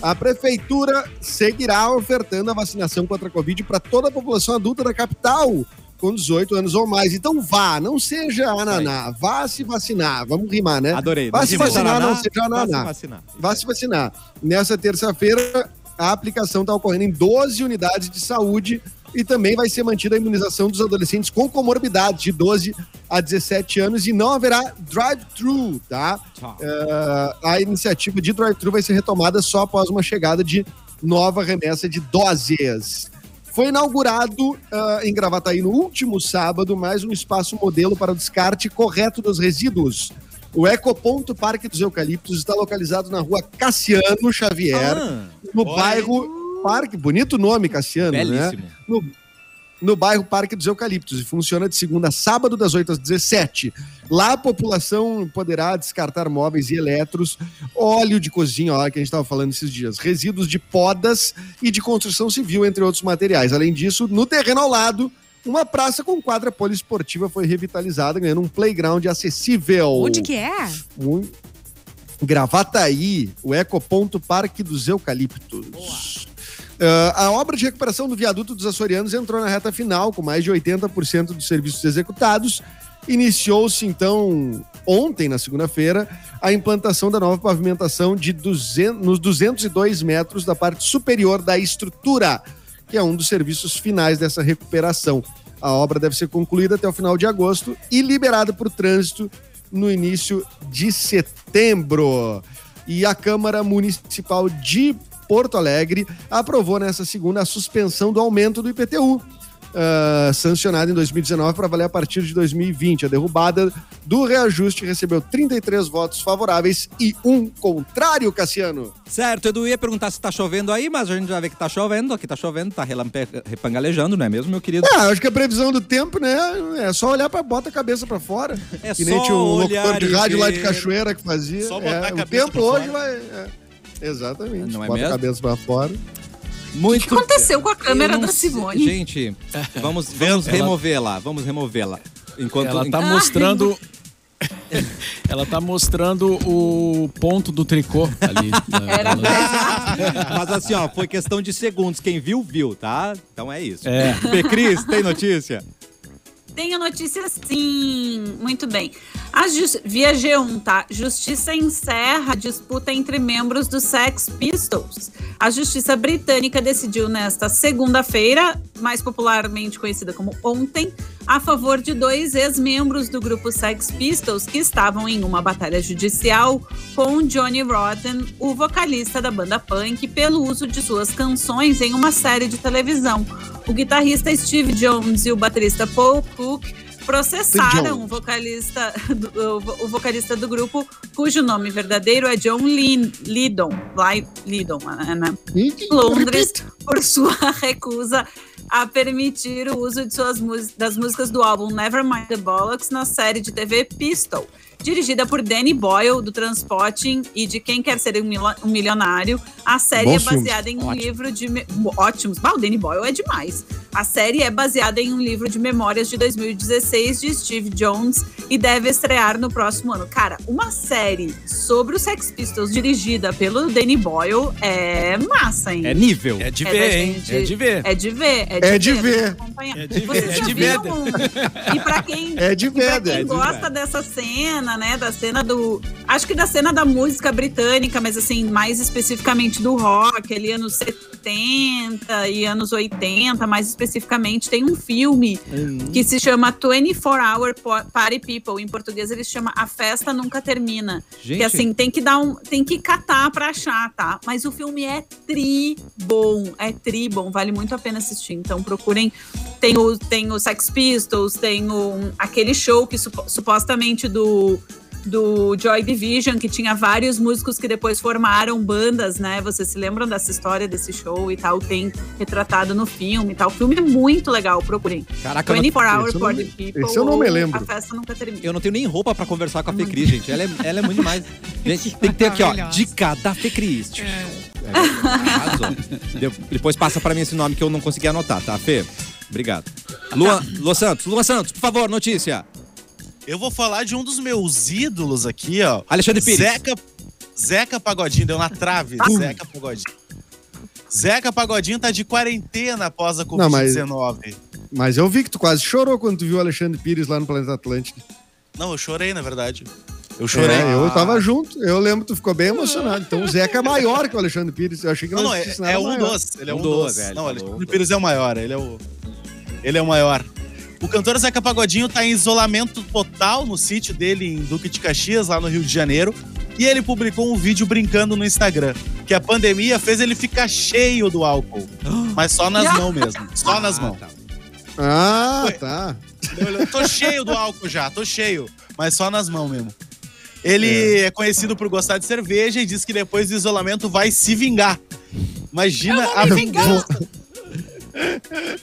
A prefeitura seguirá ofertando a vacinação contra a Covid para toda a população adulta da capital com 18 anos ou mais. Então vá, não seja ananá, vá se vacinar. Vamos rimar, né? Adorei. Vá se vacinar, não seja Vá se ananá. vacinar. Vá se vacinar. Nessa terça-feira, a aplicação está ocorrendo em 12 unidades de saúde e também vai ser mantida a imunização dos adolescentes com comorbidades de 12 a 17 anos e não haverá drive-thru, tá? É, a iniciativa de drive-thru vai ser retomada só após uma chegada de nova remessa de doses. Foi inaugurado ah, em Gravataí no último sábado mais um espaço modelo para o descarte correto dos resíduos. O Ecoponto Parque dos Eucaliptos está localizado na rua Cassiano Xavier, Ah, no bairro Parque. Bonito nome, Cassiano, né? belíssimo. no, no bairro Parque dos Eucaliptos e funciona de segunda a sábado, das 8 às 17. Lá a população poderá descartar móveis e eletros, óleo de cozinha, ó, que a gente estava falando esses dias, resíduos de podas e de construção civil, entre outros materiais. Além disso, no terreno ao lado, uma praça com quadra poliesportiva foi revitalizada, ganhando um playground acessível. Onde que é? Um... Gravataí, o Ecoponto Parque dos Eucaliptos. Ah, a obra de recuperação do viaduto dos açorianos entrou na reta final, com mais de 80% dos serviços executados. Iniciou-se, então, ontem, na segunda-feira, a implantação da nova pavimentação de 200, nos 202 metros da parte superior da estrutura, que é um dos serviços finais dessa recuperação. A obra deve ser concluída até o final de agosto e liberada para o trânsito no início de setembro. E a Câmara Municipal de Porto Alegre aprovou nessa segunda a suspensão do aumento do IPTU. ah, sancionado em 2019 para valer a partir de 2020. A derrubada do reajuste recebeu 33 votos favoráveis e um contrário, Cassiano. Certo, Edu ia perguntar se tá chovendo aí, mas a gente já vê que tá chovendo. Aqui tá chovendo, tá relampe... repangalejando, não é mesmo, meu querido? É, acho que a previsão do tempo, né? É só olhar para bota a cabeça para fora. É que nem só tinha um olhar locutor de e rádio lá de ver. Cachoeira que fazia. Só botar É, a o cabeça tempo pra hoje fora. vai. é, exatamente. Não é Bota mesmo? a cabeça para fora. Muito. O que aconteceu com a câmera da sei- Simone? Gente, vamos, vamos Ela- removê-la, vamos removê-la. Enquanto, Ela tá mostrando. [LAUGHS] Ela tá mostrando o ponto do tricô ali. né? [LAUGHS] Era Ela- Mas assim, ó, foi questão de segundos. Quem viu, viu, tá? Então é isso. É. Cris, tem notícia? Tenho notícia sim. Muito bem. A jus- Via G1, tá? Justiça encerra a disputa entre membros do Sex Pistols. A justiça britânica decidiu nesta segunda-feira, mais popularmente conhecida como ontem, a favor de dois ex-membros do grupo Sex Pistols que estavam em uma batalha judicial com Johnny Rotten, o vocalista da banda punk, pelo uso de suas canções em uma série de televisão. O guitarrista Steve Jones e o baterista Paul Cook processaram o vocalista, do, o, vocalista do grupo, cujo nome verdadeiro é John Lin, Lydon, Lydon, né? Londres por sua [LAUGHS] recusa a permitir o uso de suas das músicas do álbum Nevermind the Bollocks na série de TV Pistol, dirigida por Danny Boyle do Transporting e de Quem Quer Ser um, Milionário. A série Bons é baseada em um Ótimo. livro de me- ótimos. Bah, o Danny Boyle é demais. A série é baseada em um livro de memórias de 2016 de Steve Jones e deve estrear no próximo ano. Cara, uma série sobre os Sex Pistols dirigida pelo Danny Boyle é massa, hein? É nível. É de É ver, da hein? É de ver. É de ver, é de É de ver. ver. tem que acompanhar. É de ver, é de ver. E pra quem, É de e pra quem é de gosta ver. dessa cena, né? Da cena do. Acho que da cena da música britânica, mas assim, mais especificamente do rock, ali anos 70 e anos 80, mais especificamente, tem um filme que se chama 24 Hour Party People. Em português ele se chama A Festa Nunca Termina. Gente, Que assim, tem que dar um. Tem que catar pra achar, tá? Mas o filme é tri bom. É tri bom. Vale muito a pena assistir. Então procurem. Tem o, tem o Sex Pistols, tem o, aquele show que supo- supostamente do. Do Joy Division, que tinha vários músicos que depois formaram bandas, né? Vocês se lembram dessa história desse show e tal? Tem retratado no filme e tal. O filme é muito legal, procurem. caraca, eu não, 24 Hour esse eu não Party me- People. esse eu não me lembro. A festa nunca termina. eu não tenho nem roupa pra conversar com a Fê Cris, gente. Ela é, ela é muito demais. [LAUGHS] Gente, tem que ter aqui, ó, dica da Fê Cris. Arrasou. Deu- Depois passa pra mim esse nome que eu não consegui anotar, tá, Fê? Obrigado. Luan, Luan Santos, Luan Santos, por favor, notícia. Eu vou falar de um dos meus ídolos aqui, ó. Alexandre Pires. Zeca, Zeca Pagodinho, deu na trave. Zeca Pagodinho. Zeca Pagodinho tá de quarentena após a Não, mas- Covid-19. Mas eu vi que tu quase chorou quando tu viu o Alexandre Pires lá no Planeta Atlântico. Não, eu chorei, na verdade. Eu chorei. É, eu tava junto. Eu lembro que tu ficou bem emocionado. Então o Zeca é maior que o Alexandre Pires. Eu achei que Não, não, é, existisse é nada um maior. dos. Ele é Um um, dos, dos. velho, não, tá Alexandre. Pires é o maior. Ele é o. Ele é o maior. O cantor Zeca Pagodinho tá em isolamento total no sítio dele em Duque de Caxias, lá no Rio de Janeiro. E ele publicou um vídeo brincando no Instagram. Que a pandemia fez ele ficar cheio do álcool. [GASPS] Mas só nas mãos mesmo. Só nas mãos. Ah, Foi. tá. Eu tô cheio do álcool já, tô cheio. Mas só nas mãos mesmo. Ele é. conhecido por gostar de cerveja e diz que depois do isolamento vai se vingar. Imagina a vingança.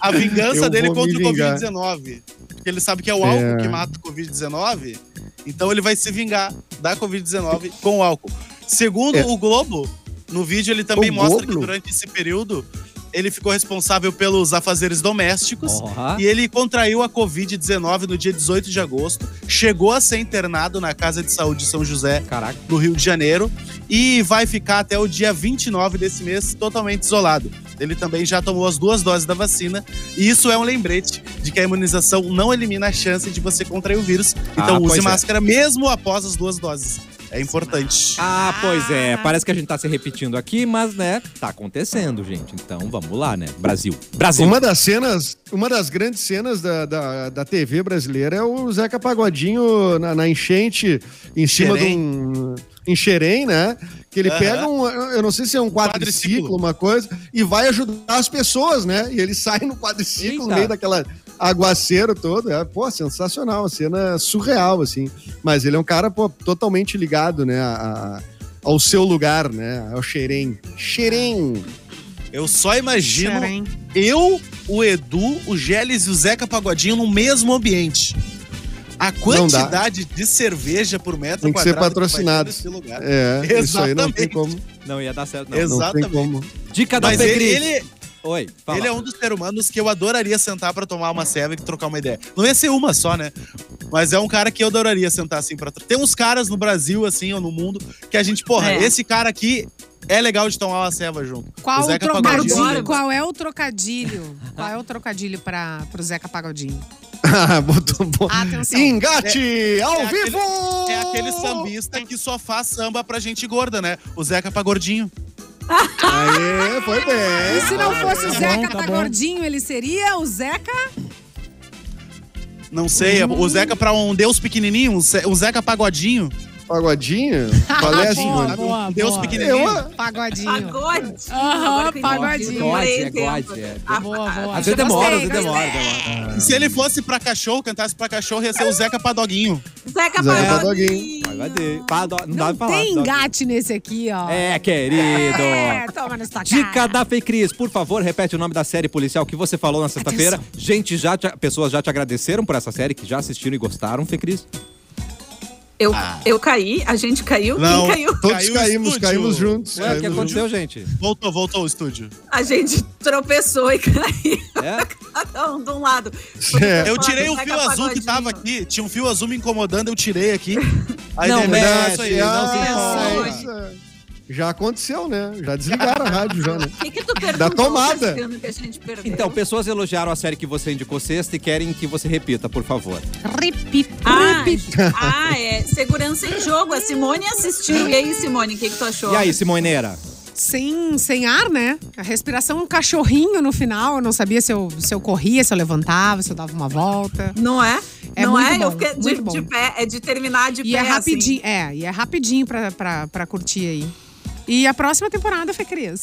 A vingança Eu dele contra o vingar. Covid-19. Porque ele sabe que é o álcool É. que mata o Covid-19. Então ele vai se vingar da Covid-19 com o álcool. Segundo É. o Globo, no vídeo ele também O mostra Globo? que durante esse período ele ficou responsável pelos afazeres domésticos. Ó. E ele contraiu a Covid-19 no dia 18 de agosto, chegou a ser internado na Casa de Saúde de São José, Caraca. no Rio de Janeiro, e vai ficar até o dia 29 desse mês totalmente isolado. Ele também já tomou as duas doses da vacina, e isso é um lembrete de que a imunização não elimina a chance de você contrair o vírus. Então Ah, use é. máscara mesmo após as duas doses. É importante. Ah, pois é. Parece que a gente tá se repetindo aqui, mas, né, tá acontecendo, gente. Então, vamos lá, né? Brasil. Brasil. Uma das cenas, uma das grandes cenas da, da, da TV brasileira é o Zeca Pagodinho na, na enchente em cima de Xerém. um. Em Xerém, né? Que ele Aham. pega um. Eu não sei se é um quadriciclo, Quadriciclo. uma coisa, e vai ajudar as pessoas, né? E ele sai no quadriciclo, no Eita. meio daquela aguaceiro todo. É, pô, sensacional, uma cena surreal, assim. Mas ele é um cara, pô, totalmente ligado, né? a- a- ao seu lugar, né? Ao Xerém. Xerém! Eu só imagino Xerém. eu, o Edu, o Geles e o Zeca Pagodinho no mesmo ambiente. A quantidade de cerveja por metro Tem que ser patrocinado. nesse lugar. É, isso aí não tem Exatamente. como. Não ia dar certo, não. Não Exatamente. como. Dica da Mas ele, Cris. ele, Oi, fala. ele é um dos seres humanos que eu adoraria sentar pra tomar uma ceva e trocar uma ideia. Não ia ser uma só, né? Mas é um cara que eu adoraria sentar assim pra. Tem uns caras no Brasil, assim, ou no mundo, que a gente, porra, É. esse cara aqui é legal de tomar uma ceva junto. Qual, o o trocadilho? Pagodinho. Qual é o trocadilho? Qual é o trocadilho para pro Zeca Pagodinho? Ah, [LAUGHS] botou bom. Atenção. Engate ao é vivo! É aquele sambista que só faz samba pra gente gorda, né? O Zeca Pagordinho. Aê, foi E bem. se não fosse o Tá Zeca bom, tá bom. Pagordinho, ele seria o Zeca? Não sei, Hum. o Zeca pra um Deus pequenininho, um Zeca Pagodinho. Pagodinho? [LAUGHS] É, boa, Simone? boa, Deus boa. pequenininho. Eu, Pagodinho. Pagode. Aham, pagodinho. God, é. God, é. Ah, Boa, boa. Às vezes demora, às vezes demora, demora. Se ele fosse pra cachorro, cantasse pra cachorro, ia ser o Zeca Padoguinho. Zeca Zeca Pagodinho. Pagodinho. Vai, vai ter. Pá, Não, dá Não pra falar. tem engate nesse aqui, ó. É, querido. É, toma nessa Dica cara. da Fê Cris, por favor, repete o nome da série policial que você falou na sexta-feira. Gente, já te- pessoas já te agradeceram por essa série, que já assistiram e gostaram, Fê Cris? Eu, eu caí, a gente caiu. Não. Quem caiu? Todos Caiu caímos, estúdio. caímos juntos. Ué, o que aconteceu, gente? Voltou, voltou o estúdio. A gente tropeçou e caiu. É? [LAUGHS] Cada um de um lado. É. Eu tirei o fio azul que tava aqui. Tinha um fio azul me incomodando, eu tirei aqui. Aí Não dei- mexe, é isso aí. Ah, envolve. isso. Já aconteceu, né? Já desligaram a rádio, já, né? O [LAUGHS] que, que tu perguntou, Da tomada. Cassiano, que a gente perdeu? Então, pessoas elogiaram a série que você indicou sexta e querem que você repita, por favor. Repita. Ah, repita. ah, é. Segurança em jogo. A Simone assistiu. E aí, Simone, o que, que tu achou? E aí, Simoneira? Sem, sem ar, né? A respiração, um cachorrinho no final. Eu não sabia se eu, se eu corria, se eu levantava, se eu dava uma volta. Não é? É não muito é? bom, eu fiquei de, muito bom. de pé. É de terminar de E pé. é assim. rapidinho, é, e é rapidinho pra, pra, pra curtir aí. E a próxima temporada, Fê Cris?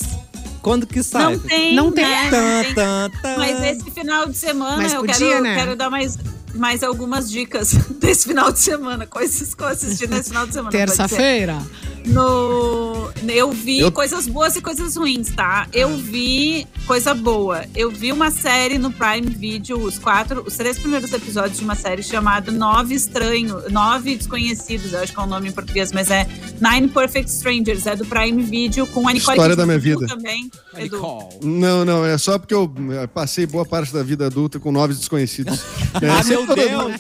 Quando que sai? Não tem. Não tem. né? Tan, Não tem. tan, tan. Mas esse final de semana Mas eu podia, quero, né? quero dar mais, mais algumas dicas [LAUGHS] desse final de semana. Coisas que eu assisti nesse final de semana. pode ser? Terça-feira. No, eu vi Eu- coisas boas e coisas ruins, tá? Eu vi coisa boa. Eu vi uma série no Prime Video, os quatro, os três primeiros episódios de uma série chamada Nove Estranhos, Nove Desconhecidos, eu acho que é o nome em português, mas é Nine Perfect Strangers, é do Prime Video com a Nicole História da minha vida. também. Edu. Nicole. Não, não, é só porque eu eh, passei boa parte da vida adulta com novos desconhecidos. [LAUGHS] É, Ah, meu [LAUGHS] Deus!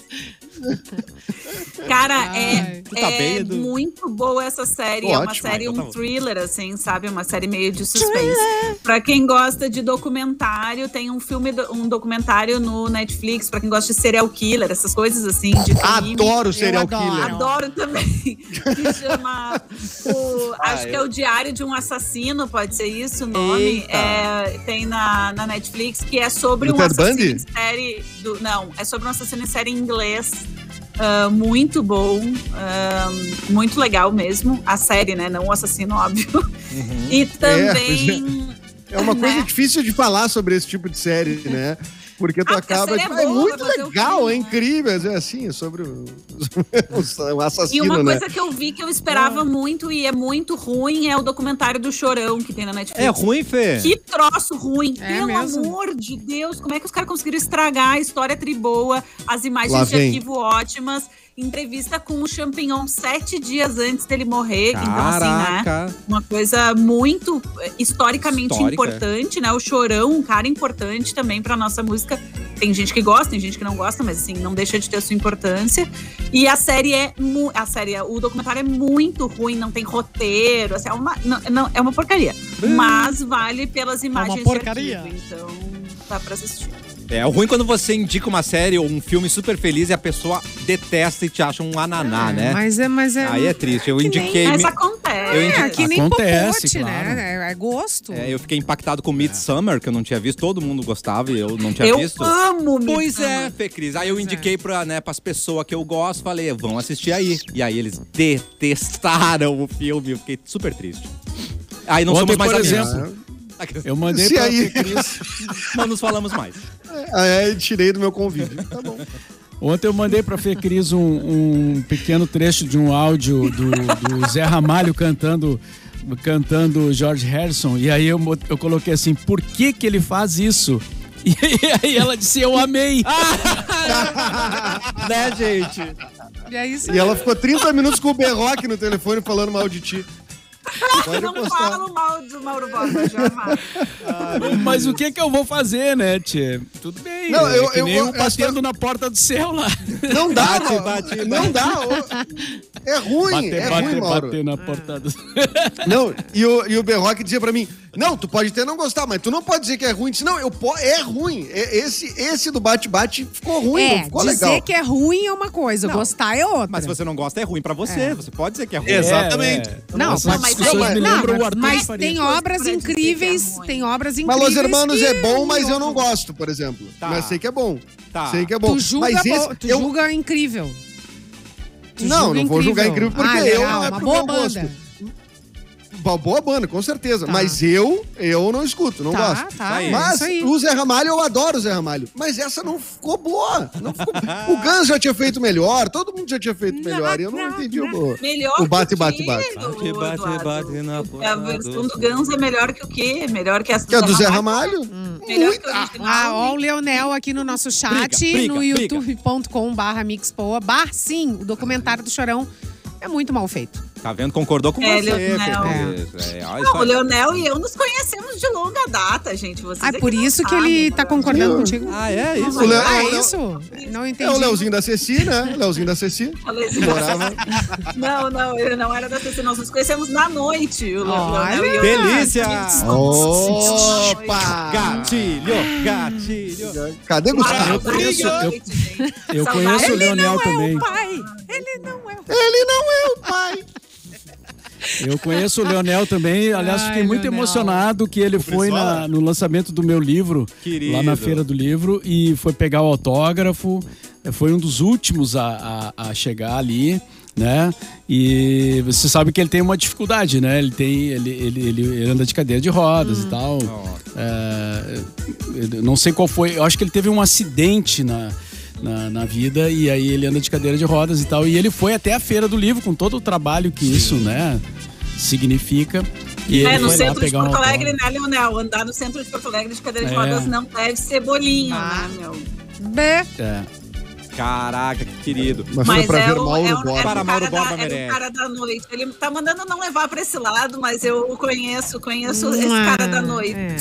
[LAUGHS] Cara, Ai. é, tá é bem, muito boa essa série. é uma Ótimo. série, Ah, então um tá thriller, assim, sabe? Uma série meio de suspense. Pra quem gosta de documentário, tem um filme, um documentário no Netflix, pra quem gosta de serial killer, essas coisas assim, de crime. Adoro serial adoro. killer. Adoro também. [LAUGHS] que chama. o- acho que é o Diário de um Assassino, pode ser isso o nome. É, tem na, na Netflix, que é sobre Do um Ted assassino Bundy? em série. Do, não, é sobre um assassino em série em inglês. Ah, muito bom, ah, muito legal mesmo. A série, né? Não o assassino, óbvio. Uhum. E também. É uma coisa né? difícil de falar sobre esse tipo de série, né? Porque tu Ah, acaba. é tipo, É, boa, muito legal, é né? incrível. É assim, sobre o, [LAUGHS] o E assassino, uma né? coisa que eu vi que eu esperava muito e é muito ruim é o documentário do Chorão que tem na Netflix. É ruim, Fê? Que troço ruim. É Pelo mesmo? amor de Deus, como é que os caras conseguiram estragar a história triboa, as imagens de arquivo ótimas, entrevista com o Champignon sete dias antes dele morrer. Então, assim, né? Caraca. Uma coisa muito eh, historicamente Histórica. importante, né? O Chorão, um cara importante também pra nossa música. Tem gente que gosta, tem gente que não gosta, mas assim, não deixa de ter sua importância. E a série é a série, o documentário é muito ruim, não tem roteiro, assim, é uma não, não- é uma porcaria. Mas vale pelas imagens porcaria. de arquivo, então dá pra assistir. É o ruim quando você indica uma série ou um filme super feliz e a pessoa detesta e te acha um ananá, né? Mas é, mas é. Aí é triste. Eu que nem- indiquei. Mas acontece. Eu É, indi- que nem Acontece, popote, claro. né? É, é gosto. É, eu fiquei impactado com Midsummer, que eu não tinha visto, todo mundo gostava e eu não tinha Eu visto. amo Pois é. Fê Cris. Aí eu é. indiquei pra, né, pras pessoas que eu gosto, falei, vão assistir aí. E aí eles detestaram o filme, eu fiquei super triste. Aí não Ontem, somos mais por amigos. exemplo, Eu mandei Se pra aí- Fê Cris. [LAUGHS] Não nos falamos mais. Aí tirei do meu convite. Tá bom. Ontem eu mandei pra Fê Cris um, um pequeno trecho de um áudio do, do Zé Ramalho cantando cantando George Harrison e aí eu, eu coloquei assim, por que que ele faz isso? [LAUGHS] E aí ela disse, eu amei. [LAUGHS] né, gente? E é isso E ela ficou 30 minutos com o Berroque no telefone falando mal de ti. Pode não postar. falo mal do Mauro Borba, jamais. Mas o que que eu vou fazer, né, Tchê? Tudo bem, Não, é eu- que eu- nem eu eu- batendo na porta do céu lá. Não dá, Bate, Mauro. bate, Não dá. É ruim, Bater, é bater, ruim, Mauro. bater na porta do [LAUGHS] Não, e o, e o Berroque dizia pra mim: Não, tu pode até não gostar, mas tu não pode dizer que é ruim. Eu Disse, não, eu po é ruim. É- esse, esse do bate-bate ficou ruim, não É, ficou dizer legal. que é ruim é uma coisa, Não, gostar é outra. Mas se você não gosta, é ruim pra você. Você pode dizer que é ruim. Exatamente. É, é. Não, Essas mas- discussões mas- me Não, lembram o Arthur mas Faria. tem obras é incríveis, tem obras Mas incríveis. Los Hermanos que é bom, mas eu não gosto, por exemplo. Tá. Mas sei que é bom. Tá. Sei que é bom. Tu julga, mas esse, tu eu, julga incrível. Tu Não, julga não vou julgar incrível porque ah, eu legal, não é uma pro boa meu gosto. Boa banda, com certeza. Tá. Mas eu, eu não escuto, não Tá, gosto. tá, é Mas aí. o Zé Ramalho, eu adoro o Zé Ramalho. Mas essa não ficou boa. Não ficou... o Guns já tinha feito melhor, todo mundo já tinha feito melhor. E eu não entendi o. Melhor O bate, que bate, bate. do- Bate, bate, bate na A porta versão do- do Guns é melhor que o quê? Melhor que essa Que é do Zé Ramalho? Melhor que o original. Ah, ó o Leonel aqui no nosso chat, Briga, briga, no briga. youtube.com barra mixpoa. Bar, sim, o documentário do Chorão é muito mal feito. Tá vendo? Concordou com É, você, Leonel. É, olha Não, só. o Leonel e eu nos conhecemos de longa data, gente. Vocês Ah, é por que não isso que ele tá concordando contigo. Ah, é isso? O Leo- Ah, o é isso? Não entendi. É o Leozinho da Ceci, [LAUGHS] né? Leozinho da Ceci. Falei Morava. Não, não, ele não era da CC, nós nos conhecemos na noite. O Olha. Leonel e eu. Delícia! Opa! Gatilho, gatilho. Cadê Gustavo? eu conheço- eu-. Eu conheço o Ele Leonel também. Pai, ele não é o Ele não é o pai. Eu conheço o Leonel também. Aliás, Ai, fiquei muito Leonel. emocionado que ele foi na- no lançamento do meu livro, Querido. lá na Feira do Livro, e foi pegar o autógrafo. Foi um dos últimos a, a- a chegar ali, né? E você sabe que ele tem uma dificuldade, né? Ele tem, ele, ele, ele, ele anda de cadeira de rodas e tal. É, não sei qual foi. Eu acho que ele teve um acidente na, na, na vida e aí ele anda de cadeira de rodas e tal. E ele foi até a feira do livro com todo o trabalho que isso, né? significa. E ele É, no centro de um Porto Alegre, né, Leonel? Andar no centro de Porto Alegre de cadeira de É. rodas não deve ser bolinho, Ah. né, meu? B. É. Caraca, que querido. Mas foi Mas pra é, ver o, Mauro é, o, é, Borba. o Para Mauro cara Borba da, é o cara da noite. Ele tá mandando não levar pra esse lado, mas eu o conheço, conheço esse cara da noite. é.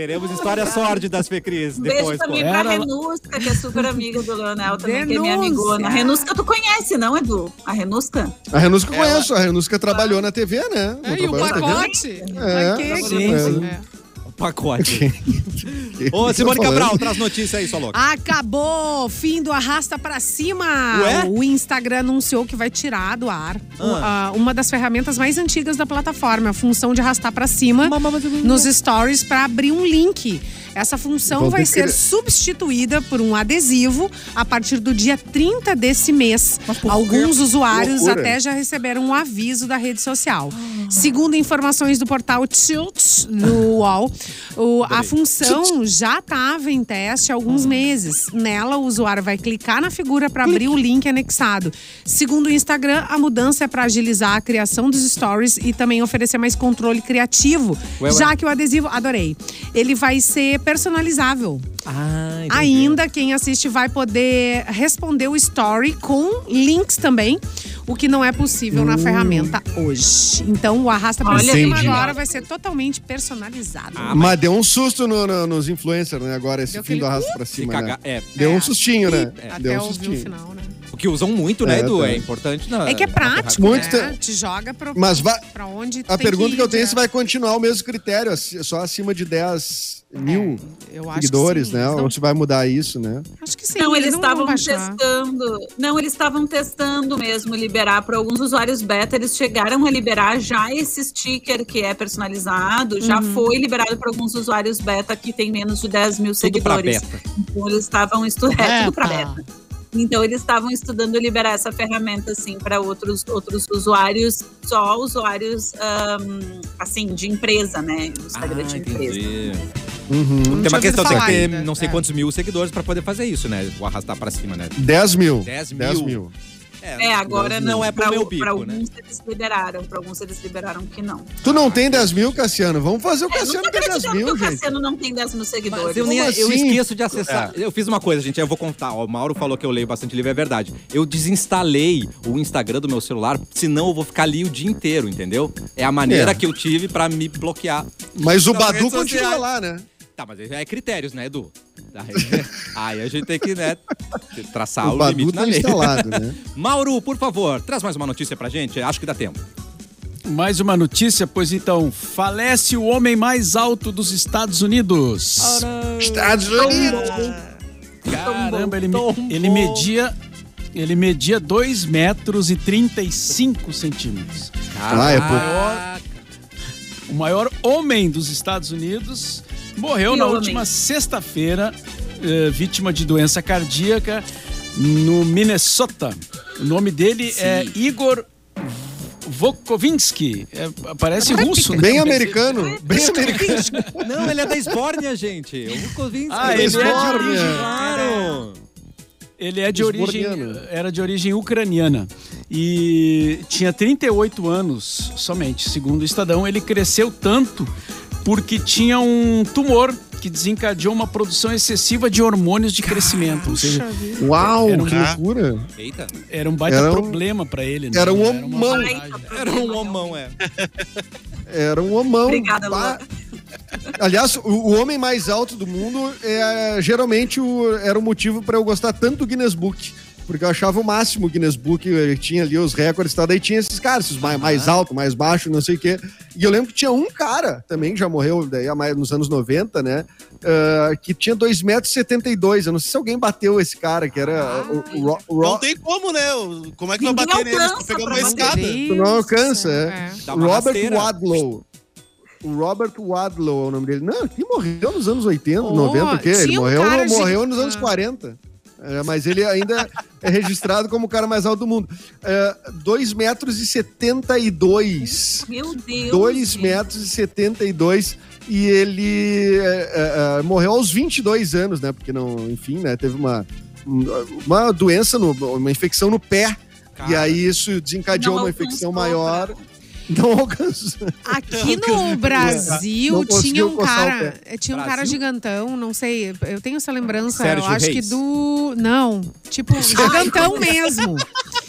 Queremos histórias sórdidas, Fê Cris. Um beijo Depois, pô. também Era- pra Renusca, que é super amiga do Leonel também, que é minha Denúncia. amigona. A Renusca tu conhece, não, Edu? A Renusca? A Renusca eu conheço, a Renusca trabalhou na TV, né? É, e o trabalhou na TV? pacote? É, Aqui, sim, sim. é. Pacote. Que [LAUGHS] Ô, que Simone tá? Cabral, traz notícia aí, sua louca. Acabou! Fim do Arrasta Pra Cima! Ué? O Instagram anunciou que vai tirar do ar o- Ah. uma das ferramentas mais antigas da plataforma, a função de arrastar pra cima nos stories para abrir um link. Essa função Vão vai que ser substituída por um adesivo a partir do dia 30 desse mês. Alguns usuários Loucura. até já receberam um aviso da rede social. Segundo informações do portal Tilt do UOL, o- a função já estava em teste há alguns meses. Nela, o usuário vai clicar na figura para abrir o link anexado. Segundo o Instagram, a mudança é para agilizar a criação dos stories e também oferecer mais controle criativo, Ué, ué. já que o adesivo, adorei, ele vai ser personalizável. Ah. Ainda quem assiste vai poder responder o story com links também, o que não é possível Hum. na ferramenta hoje. Então o arrasta pra Olha, cima agora vai ser totalmente personalizado. Ah, Mas deu um susto no- no- nos influencers, né? Agora, esse Deu fim do arrasto pra Se cima, né? É. Deu É, um sustinho, né? Até Deu um ouvir o sustinho. final, né? Que usam muito, né, É, Edu? tá. É importante. Na, É que é prático, Muito né? te- Te joga pro, Mas vai- pra onde A tem pergunta que, eu tenho é ir, se vai continuar o mesmo critério, só acima de 10 mil Eu acho que seguidores, sim. né? Não- Ou se vai mudar isso, né? Acho que sim. não, eles estavam testando. Não, eles estavam testando mesmo liberar para alguns usuários beta. Eles chegaram a liberar já esse sticker que é personalizado, já Uhum. foi liberado para alguns usuários beta que tem menos de 10 mil Tudo pra seguidores. beta. Então eles estavam estudando. É, tudo pra Beta. Então eles estavam estudando liberar essa ferramenta assim para outros outros usuários, só usuários ahm, assim de empresa, né? O Ah, Instagram de empresa. entendi. Uhum. Tem uma questão, tem que ter ainda. não sei É. quantos mil seguidores pra poder fazer isso, né? O arrastar pra cima, né? 10 mil. 10 mil. 10 mil. É, agora não não, é pro pra, meu pra bico, né? alguns eles liberaram, para alguns eles liberaram que não. Tu não tem 10 mil, Cassiano? Vamos fazer o É, Cassiano ter 10 acreditando que mil, o gente. Cassiano não tem 10 mil seguidores. Mas eu, nem, Como eu assim? esqueço de acessar. Eu fiz uma coisa, gente, eu vou contar. Ó, o Mauro falou que eu leio bastante livro, é verdade. Eu desinstalei o Instagram do meu celular, senão eu vou ficar ali o dia inteiro, entendeu? É a maneira É. que eu tive pra me bloquear. Mas o Badu continua lá, né? Tá, mas aí é critérios, né, Edu? Aí, aí a gente tem que, né, traçar o o, limite tá na lei. instalado, né? [LAUGHS] Mauro, por favor, traz mais uma notícia pra gente. Acho que dá tempo. Mais uma notícia, pois então, falece o homem mais alto dos Estados Unidos. Estados Unidos. Caramba, ele, ele media ele media 2 metros e 35 centímetros. Ah, é pouco. O maior homem dos Estados Unidos morreu Que na homem? última sexta-feira, eh, vítima de doença cardíaca no Minnesota. O nome dele é Igor Vokovinsky. É, parece russo, né? Bem americano. Bem americano. Não, ele é da Esbórnia, gente. O Vukovinsky. Ah, ele é da de Esbórnia. origem. Claro. Ele é de origem, era de origem ucraniana e tinha 38 anos somente, segundo o Estadão. Ele cresceu tanto porque tinha um tumor que desencadeou uma produção excessiva de hormônios de crescimento. Ou seja. Uau, Era um- que loucura. Eita. era um baita Era um- problema pra ele. né? era um homão. Era um homão, é. Era um homão. Obrigada, Bah. Lua. Aliás, o, o homem mais alto do mundo é geralmente o- era o motivo para eu gostar tanto do Guinness Book. Porque eu achava o máximo o Guinness Book, ele tinha ali os recordes e tal. Daí tinha esses caras, esses mais, mais alto, mais baixo, não sei o quê. E eu lembro que tinha um cara também, que já morreu daí, há mais- nos anos 90, né? ah, que tinha 2,72 metros. Eu não sei se alguém bateu esse cara, que era o, o, Ro- o Ro- Não tem como, né? Como é que vai bater? Tô alcança pegando uma não escada. Tu não alcança, é. uma Robert rasteira. Wadlow. O Robert Wadlow é o nome dele. Não, ele morreu nos anos 80, Oh, 90, o quê? Ele um morreu, morreu nos anos Ah. 40. É, mas ele ainda é registrado como o cara mais alto do mundo. É, 2 metros e 72. Meu Deus. 2 gente. metros e 72. E ele é, é, é, morreu aos 22 anos, né? Porque não, enfim, né? Teve uma, uma doença, no- uma infecção no pé. E Cara. aí isso desencadeou Não uma infecção maior. pra- Não alcançou. Aqui no Brasil Não tinha um cara, tinha um cara gigantão, não sei, eu tenho essa lembrança, Sérgio eu acho Reis. que do, não, tipo gigantão mesmo. [LAUGHS]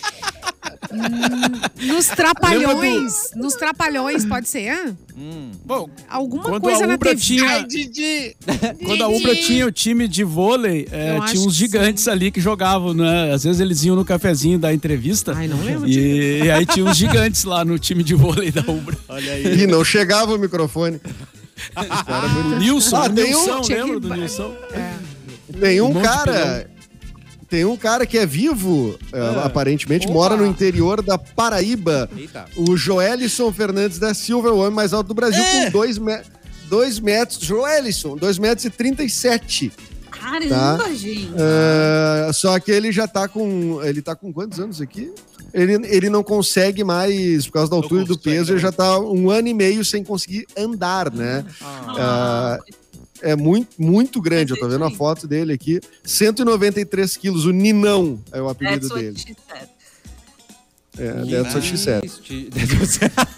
Hum, Nos trapalhões, nos trapalhões, pode ser? Bom, Alguma coisa na TV. tinha- Didi! [LAUGHS] Quando a Ubra tinha o time de vôlei, é, tinha uns gigantes ali que jogavam, né? Às vezes eles iam no cafezinho da entrevista. Ai, não lembro E, e aí tinha uns gigantes lá no time de vôlei da Ubra. [LAUGHS] Olha aí. E não chegava o microfone. O [LAUGHS] Nilson, Ah, um- Nilson, Tinha lembra do Nilson? Tem um Um cara. Tem um cara que é vivo, eh, Ah. aparentemente, Opa. mora no interior da Paraíba. Eita. O Joelison Fernandes da Silva, é o homem mais alto do Brasil, É. com 2 me dois metros. Joelison, 2 metros e 37. Caramba, Tá. gente. Ah, só que ele já tá com. Ele tá com quantos anos aqui? Ele, ele não consegue mais, por causa da altura e do peso, ele né? já tá um ano e meio sem conseguir andar, né? Ah, É muito, muito grande. Eu tô vendo a foto dele aqui. 193 quilos, o Ninão é o apelido that's dele. É, [LAUGHS] that's what she said.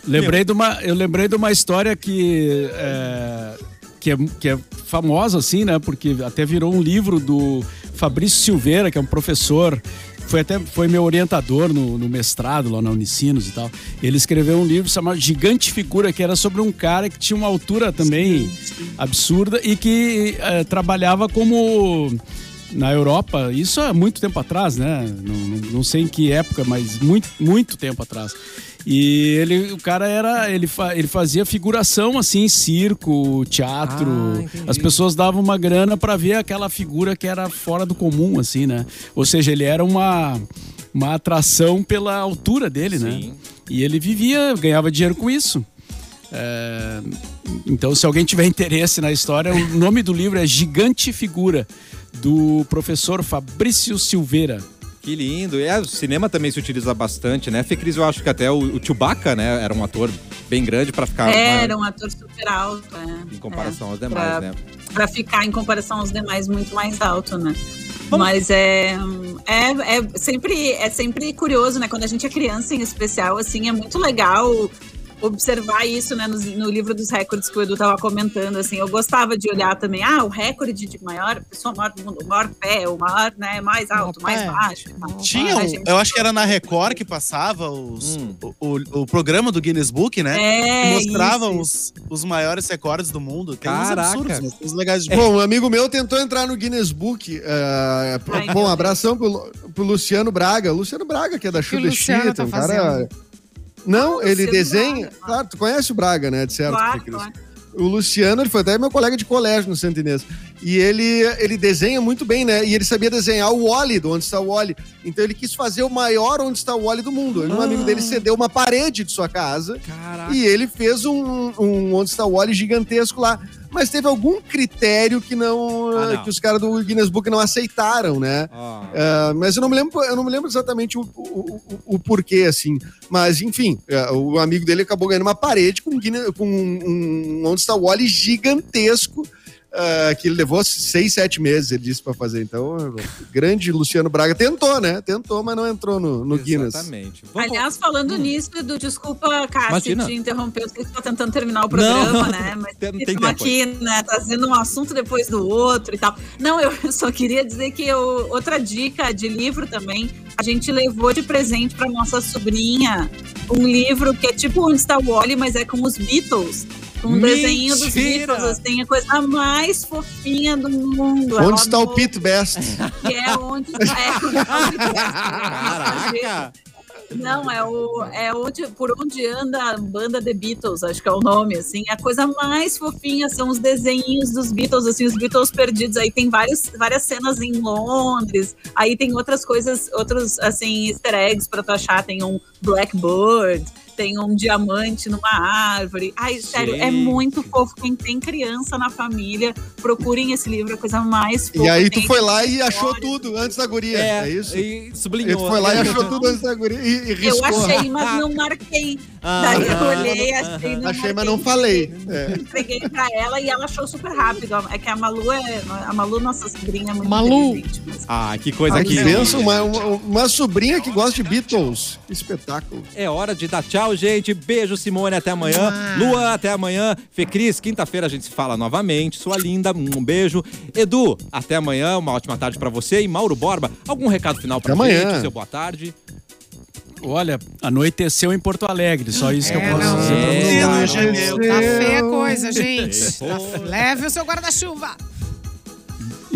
Lembrei de uma, eu lembrei de uma história que é, que, é, que é famosa, assim, né? Porque até virou um livro do Fabrício Silveira, que é um professor. Foi até foi meu orientador no, no mestrado lá na Unicinos e tal. Ele escreveu um livro chamado Gigante Figura, que era sobre um cara que tinha uma altura também absurda e que eh, trabalhava como na Europa, isso há muito tempo atrás, né? Não, não- sei em que época, mas muito, muito tempo atrás. E ele, o cara era, ele, fa- ele fazia figuração assim, circo, teatro. Ah. As pessoas davam uma grana pra ver aquela figura que era fora do comum, assim, né? Ou seja, ele era uma, uma atração pela altura dele, né? Sim. E ele vivia, ganhava dinheiro com isso. É, então, se alguém tiver interesse na história, o nome do livro é Gigante Figura, do professor Fabrício Silveira. Que lindo. E é, o cinema também se utiliza bastante, né? Fê Cris, eu acho que até o, o Chewbacca, né? Era um ator bem grande pra ficar Era né, um ator super alto, é. em comparação É, aos demais, pra, né? Pra ficar em comparação aos demais muito mais alto, né? Mas é, é, é, sempre, é sempre curioso, né? Quando a gente é criança, em especial, assim, é muito legal observar isso, né? No, no livro dos recordes que o Edu tava comentando, assim. Eu gostava de olhar também, ah, o recorde de maior pessoa maior do mundo, o maior pé, o maior, né? Mais alto, mais baixo. Tinha, um- eu acho que era na Record que passava os- Hum. o, o- o programa do Guinness Book, né? É, que mostravam isso, Os, os maiores recordes do mundo. Tem uns Caraca. absurdos, tem uns legais de Bom, um amigo meu tentou entrar no Guinness Book. p- Ai, bom, abração pro, pro Luciano Braga. Luciano Braga, que é da Chuva Chita, tá um cara. Não, ele desenha. Braga. Claro, tu conhece o Braga, né? De certo, claro. O Luciano, ele foi até meu colega de colégio no Santo Inês. E ele, ele desenha muito bem, né? E ele sabia desenhar o Wally, do Onde Está o Wally. Então ele quis fazer o maior Onde Está o Wally do mundo. Um amigo dele cedeu uma parede de sua casa Caraca. e ele fez um, um Onde Está o Wally gigantesco lá. Mas teve algum critério que não, Ah, não. que os caras do Guinness Book não aceitaram, né? Ah, mas eu não me lembro, eu não me lembro exatamente o, o, o- o porquê, assim. Mas, enfim, é, o amigo dele acabou ganhando uma parede com, um Guinness- com um, um Onde está o Wally gigantesco. Ah, que ele levou seis, sete meses, ele disse pra fazer. Então, grande Luciano Braga tentou, né? Tentou, mas não entrou no, no Guinness. Exatamente. Vamos- Aliás, falando nisso, Edu, desculpa, Cássio, te interromper, eu sei que tu tá tentando terminar o programa, Não, né? [LAUGHS] Mas tem- não tem estamos tempo aqui, né, trazendo um assunto depois do outro e tal. Não, eu [LAUGHS] só queria dizer que eu- outra dica de livro também, a gente levou de presente pra nossa sobrinha um livro que é tipo Onde está o Wally, mas é com os Beatles. Com um desenho dos! Beatles, assim, a coisa mais fofinha do mundo. Onde está o Pete Best? [LAUGHS] Que é onde está, é, onde está o Pete Best. Caraca! Não, é o é onde por onde anda a banda The Beatles, acho que é o nome, assim. A coisa mais fofinha são os desenhos dos Beatles, assim, os Beatles perdidos. Aí tem vários, várias cenas em Londres. Aí tem outras coisas, outros assim easter eggs para tu achar. Tem um Blackbird, tem um diamante numa árvore. Ai, sério, é Gente. muito fofo. Quem tem criança na família, procurem esse livro, é a coisa mais fofa. E aí tu foi lá e achou histórias. tudo antes da guria, é, isso? E E sublinhou. tu foi lá e achou tudo antes da guria e, e riscou. Eu achei, mas não marquei. Ah, Daí eu ah, olhei, achei, não Achei, mas marquei. não falei. É. Entreguei pra ela e ela achou super rápido. É que a Malu é. A Malu, nossa sobrinha, é muito Malu. inteligente. Mas... Ah, que coisa Ah, que. pensa, uma, uma, uma sobrinha que gosta de Beatles. Que espetáculo. É hora de dar tchau, gente. Beijo, Simone. Até amanhã. Luan, até amanhã. Fê Cris, quinta-feira a gente se fala novamente. Sua linda, um beijo. Edu, até amanhã. Uma ótima tarde pra você. E Mauro Borba, algum recado final pra Até gente? amanhã. Seu boa tarde. Olha, anoiteceu em Porto Alegre, só isso que eu É, posso não. dizer pra É, tá. Tá feia a coisa, gente. Tá- Leve o seu guarda-chuva.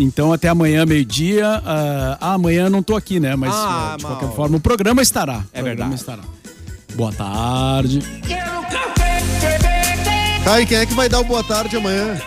Então até amanhã, meio-dia. Ah, ah, amanhã eu não tô aqui, né? Mas Ah, ah, de qualquer Mauro. forma, o programa estará. É o programa verdade. estará. Boa tarde. E quem é que vai dar o boa tarde amanhã?